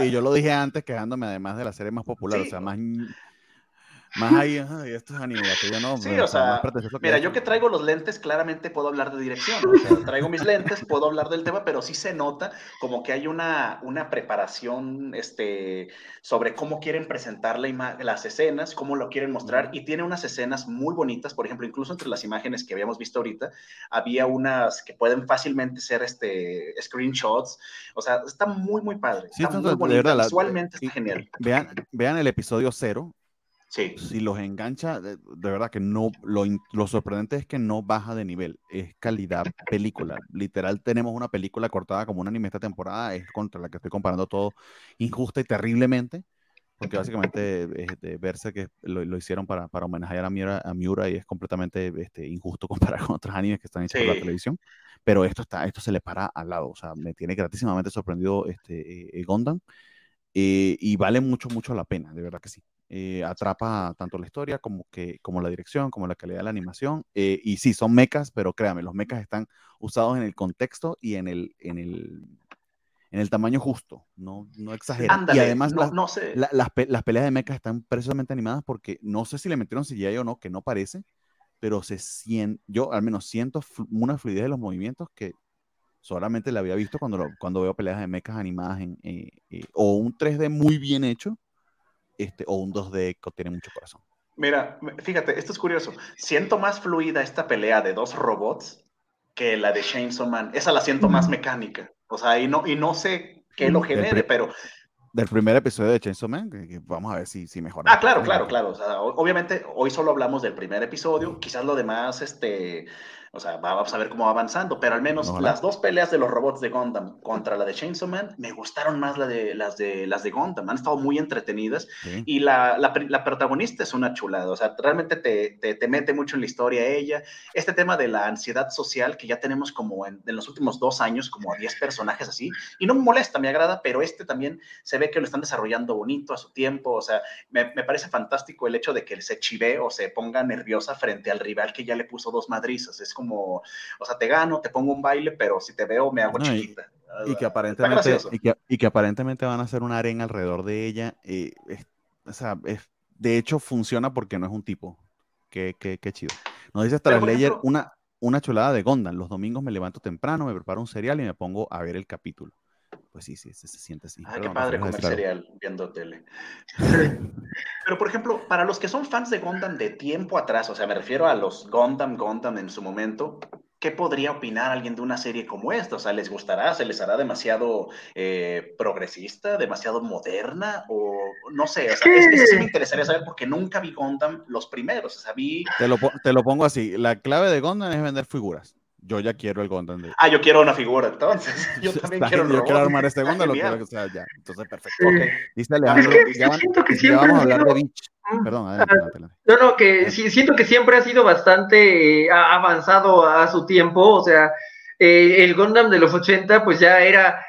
y, yo, lo dije antes quejándome además de la serie más popular, o sea, más... Más ahí, esto es anime, que yo no. Sí, o sea, mira, yo que traigo los lentes, claramente puedo hablar de dirección. O sea, traigo mis lentes, puedo hablar del tema, pero sí se nota como que hay una, una preparación este, sobre cómo quieren presentar la las escenas, cómo lo quieren mostrar, y tiene unas escenas muy bonitas, por ejemplo, incluso entre las imágenes que habíamos visto ahorita, había unas que pueden fácilmente ser este, screenshots. O sea, está muy, muy padre. Está muy bonita, visualmente está genial. Vean, vean el episodio cero si los engancha, de, verdad que no, lo, lo, sorprendente es que no baja de nivel, es calidad película. Literal, tenemos una película cortada como un anime esta temporada, es contra la que estoy comparando todo injusta y terriblemente, porque básicamente de verse que lo, hicieron para, para, homenajear a Miura, a Miura y es completamente este, injusto comparar con otros animes que están hechos por la televisión. Pero esto, está, esto se le para al lado, o sea, me tiene gratísimamente sorprendido este, eh, Gondam. Eh, y vale mucho, mucho la pena, de verdad que sí. Eh, atrapa tanto la historia como, que, como la dirección, como la calidad de la animación. Eh, y sí, son mecas, pero créame, los mecas están usados en el contexto y en el, en el, en el tamaño justo, no, no exageran. y además las, las, peleas de mecas están precisamente animadas porque no sé si le metieron CGI o no, que no parece, pero se siente, yo al menos siento una fluidez de los movimientos que solamente la había visto cuando, cuando veo peleas de mechas animadas en, eh, eh, o un 3D muy bien hecho este, o un 2D que tiene mucho corazón. Mira, fíjate, esto es curioso. Siento más fluida esta pelea de dos robots que la de Chainsaw Man. Esa la siento más mecánica. O sea, y no, y no sé qué lo genere, pero del primer episodio de Chainsaw Man, que, vamos a ver si, si mejora. Ah, claro, claro, claro. O sea, obviamente, hoy solo hablamos del primer episodio. Quizás lo demás, este, o sea, vamos a ver cómo va avanzando, pero al menos las dos peleas de los robots de Gundam contra la de Chainsaw Man me gustaron más la de, las, de, las de Gundam. Han estado muy entretenidas y la, la, la, protagonista es una chulada. O sea, realmente te, te, te, mete mucho en la historia ella. Este tema de la ansiedad social que ya tenemos como en, en los últimos dos años, como a 10 personajes así, y no me molesta, me agrada, pero este también se ve que lo están desarrollando bonito a su tiempo. O sea, me, me parece fantástico el hecho de que se chive o se ponga nerviosa frente al rival que ya le puso dos madrizas. Es como como, o sea, te gano, te pongo un baile, pero si te veo me hago chiquita. Y, que aparentemente, y que, aparentemente van a hacer una arena alrededor de ella. y o sea, es, de hecho funciona porque no es un tipo. Qué, qué, qué chido. Nos dice Straslayer una, una chulada de Gondan. Los domingos me levanto temprano, me preparo un cereal y me pongo a ver el capítulo. Pues sí, sí, se, siente así. Ay, qué padre comer cereal viendo tele. Pero, por ejemplo, para los que son fans de Gundam de tiempo atrás, o sea, me refiero a los Gundam, Gundam en su momento, ¿qué podría opinar alguien de una serie como esta? O sea, ¿les gustará? ¿Se les hará demasiado eh, progresista, demasiado moderna? O no sé, o sea, es, que sí me interesaría saber porque nunca vi Gundam los primeros. O sea, vi... Te lo, te lo pongo así, la clave de Gundam es vender figuras yo ya quiero el Gundam de... Ah, yo quiero una figura, entonces. Yo también quiero Yo quiero armar este Gundam, lo quiero, o sea, ya. Entonces, perfecto. Okay. Dice Alejandro, es que, ya, siento que siempre vamos a hablar de Beach. Perdón, adelante, adelante, No, no, que sí, siento que siempre ha sido bastante eh, avanzado a su tiempo, o sea, eh, el Gundam de los 80 pues ya era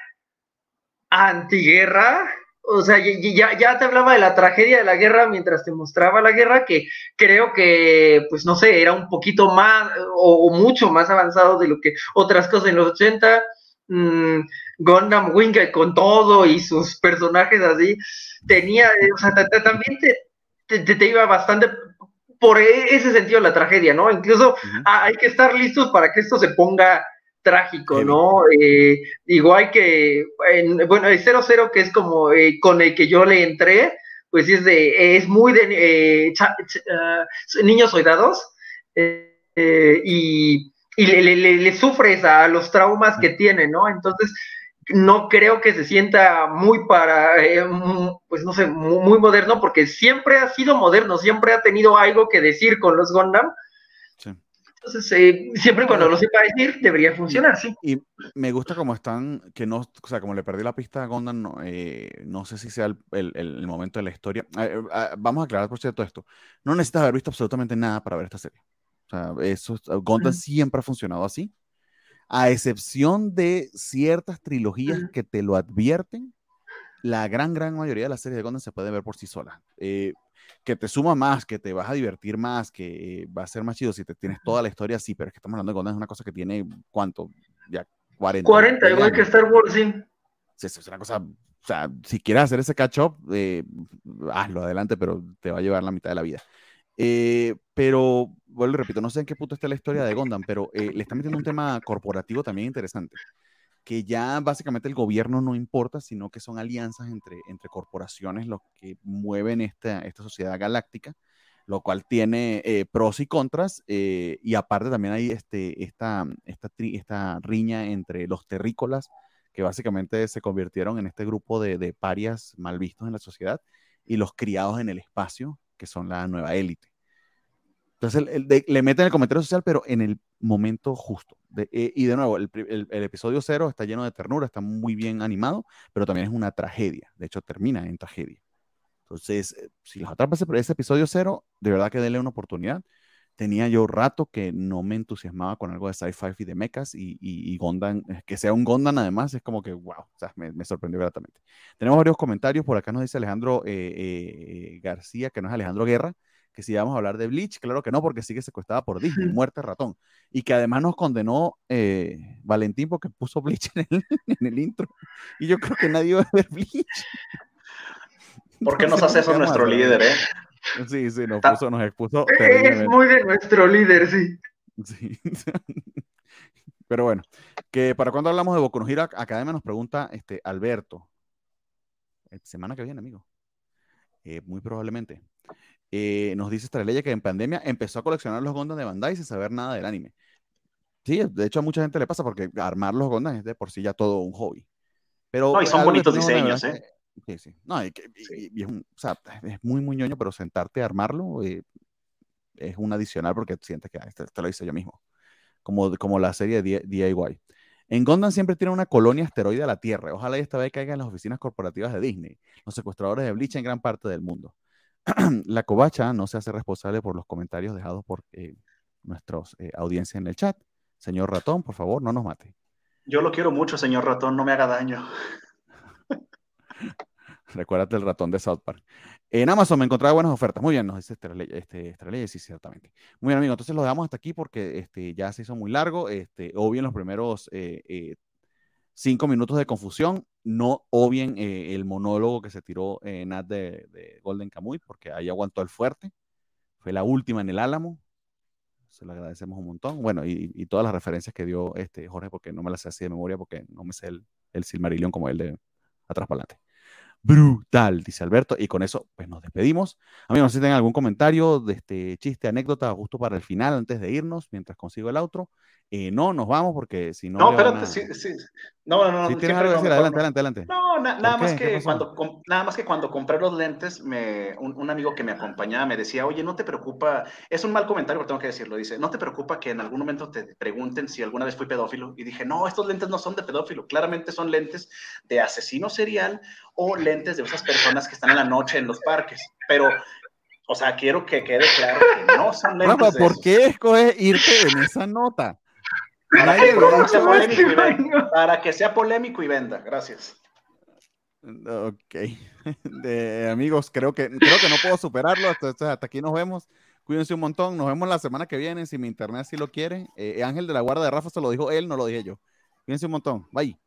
antiguerra, o sea, ya, ya te hablaba de la tragedia de la guerra mientras te mostraba la guerra, que creo que, pues no sé, era un poquito más o, mucho más avanzado de lo que otras cosas en los 80. Mmm, Gundam Wing con todo y sus personajes así, tenía, o sea, también te, te, iba bastante por e, ese sentido la tragedia, ¿no? Incluso hay que estar listos para que esto se ponga trágico, ¿no? Eh, igual que, bueno, el 0-0 que es como eh, con el que yo le entré, pues es de, es muy de eh, ah, niños soldados y, y le, le, sufres a los traumas que tiene, ¿no? Entonces, no creo que se sienta muy para, pues no sé, muy, moderno, porque siempre ha sido moderno, siempre ha tenido algo que decir con los Gundam, entonces, eh, siempre cuando lo sepa decir, debería funcionar, sí. Y me gusta como están, que no, o sea, como le perdí la pista a Gondan, no, eh, no sé si sea el, el, momento de la historia. Eh, vamos a aclarar, por cierto, esto. No necesitas haber visto absolutamente nada para ver esta serie. O sea, eso, Gondan siempre ha funcionado así, a excepción de ciertas trilogías que te lo advierten. La gran, gran mayoría de las series de Gondan se puede ver por sí sola. Eh, que te suma más, que te vas a divertir más, que va a ser más chido si te tienes toda la historia así, pero es que estamos hablando de Gondam, es una cosa que tiene, ¿cuánto? Ya 40. 40, igual que Star Wars, sí. Sí, es una cosa o sea, si quieres hacer ese catch-up, eh, hazlo adelante, pero te va a llevar la mitad de la vida. Eh, pero, vuelvo y repito, no sé en qué punto está la historia de Gondam, pero eh, le está metiendo un tema corporativo también interesante, que ya básicamente el gobierno no importa, sino que son alianzas entre, entre corporaciones los que mueven esta, esta sociedad galáctica, lo cual tiene pros y contras, y aparte también hay este, esta, esta, riña entre los terrícolas, que básicamente se convirtieron en este grupo de, parias mal vistos en la sociedad, y los criados en el espacio, que son la nueva élite. Entonces le meten el comentario social, pero en el momento justo. Eh, y de nuevo, el, episodio cero está lleno de ternura, está muy bien animado, pero también es una tragedia. De hecho, termina en tragedia. Entonces, eh, si los atrapa ese, ese episodio cero, de verdad que denle una oportunidad tenía yo rato que no me entusiasmaba con algo de sci-fi y de mechas y, y, Gondan, eh, que sea un Gondan además, es como que, wow, o sea, me, me, sorprendió gratamente. Tenemos varios comentarios, por acá nos dice Alejandro eh, eh, García, que no es Alejandro Guerra, que si vamos a hablar de Bleach, claro que no, porque sigue secuestrada por Disney, muerte ratón, y que además nos condenó Valentín porque puso Bleach en el, en el intro, y yo creo que nadie va a ver Bleach. ¿Por qué nos hace eso nuestro líder, eh? Sí, sí, nos, puso, nos expuso. Es muy de nuestro líder, sí. Sí. Pero bueno, que para cuando hablamos de Boku no Hero Academia nos pregunta este, Alberto. Eh, semana que viene, amigo. Eh, muy probablemente. Eh, nos dice Estrella que en pandemia empezó a coleccionar los Gondas de Bandai sin saber nada del anime. Sí, de hecho a mucha gente le pasa porque armar los Gondas es de por sí ya todo un hobby. Pero no, y son bonitos diseños, ¿eh? Sí, sí. No, y, es, un, o sea, es, muy, muy ñoño, pero sentarte a armarlo eh, es un adicional porque sientes que este, lo hice yo mismo. Como, como la serie de DIY. En Gondam siempre tiene una colonia asteroide a la Tierra. Ojalá esta vez caiga en las oficinas corporativas de Disney. Los secuestradores de Bleach en gran parte del mundo. la covacha no se hace responsable por los comentarios dejados por eh, nuestros eh, audiencias en el chat. Señor Ratón, por favor, no nos mate. Yo lo quiero mucho, señor Ratón, no me haga daño. Recuérdate el ratón de South Park. En Amazon me encontraba buenas ofertas. Muy bien, nos dice este, este sí, ciertamente. Muy bien, amigo. Entonces lo dejamos hasta aquí porque este, ya se hizo muy largo. Este, obvien los primeros eh, eh, cinco minutos de confusión. No obvien eh, el monólogo que se tiró Nat de, Golden Kamuy porque ahí aguantó el fuerte. Fue la última en el Álamo. Se lo agradecemos un montón. Bueno, y, todas las referencias que dio este Jorge, porque no me las sé así de memoria, porque no me sé el, el Silmarillion como el de atrás para adelante brutal, dice Alberto. Y con eso, pues nos despedimos. Amigos, si tienen algún comentario de este chiste, anécdota, justo para el final, antes de irnos, mientras consigo el outro. Eh, no, nos vamos porque si no. No, espérate, sí, sí. No, no, no. Si tienes algo que decir, adelante, adelante, adelante. No, nada, más que cuando, nada más que cuando compré los lentes, me, un, amigo que me acompañaba me decía, oye, no te preocupa, es un mal comentario, pero tengo que decirlo, dice, no te preocupa que en algún momento te pregunten si alguna vez fui pedófilo. Y dije, no, estos lentes no son de pedófilo, claramente son lentes de asesino serial o lentes de esas personas que están en la noche en los parques. Pero o sea, quiero que quede claro que no son lentes. Rafa, ¿por qué escoges irte en esa nota? Para que, sea polémico y venda. Gracias. Ok. De, amigos, creo que, creo que no puedo superarlo. Entonces, hasta aquí nos vemos. Cuídense un montón. Nos vemos la semana que viene, si mi internet así lo quiere. Eh, Ángel de la Guarda de Rafa se lo dijo él, no lo dije yo. Cuídense un montón. Bye.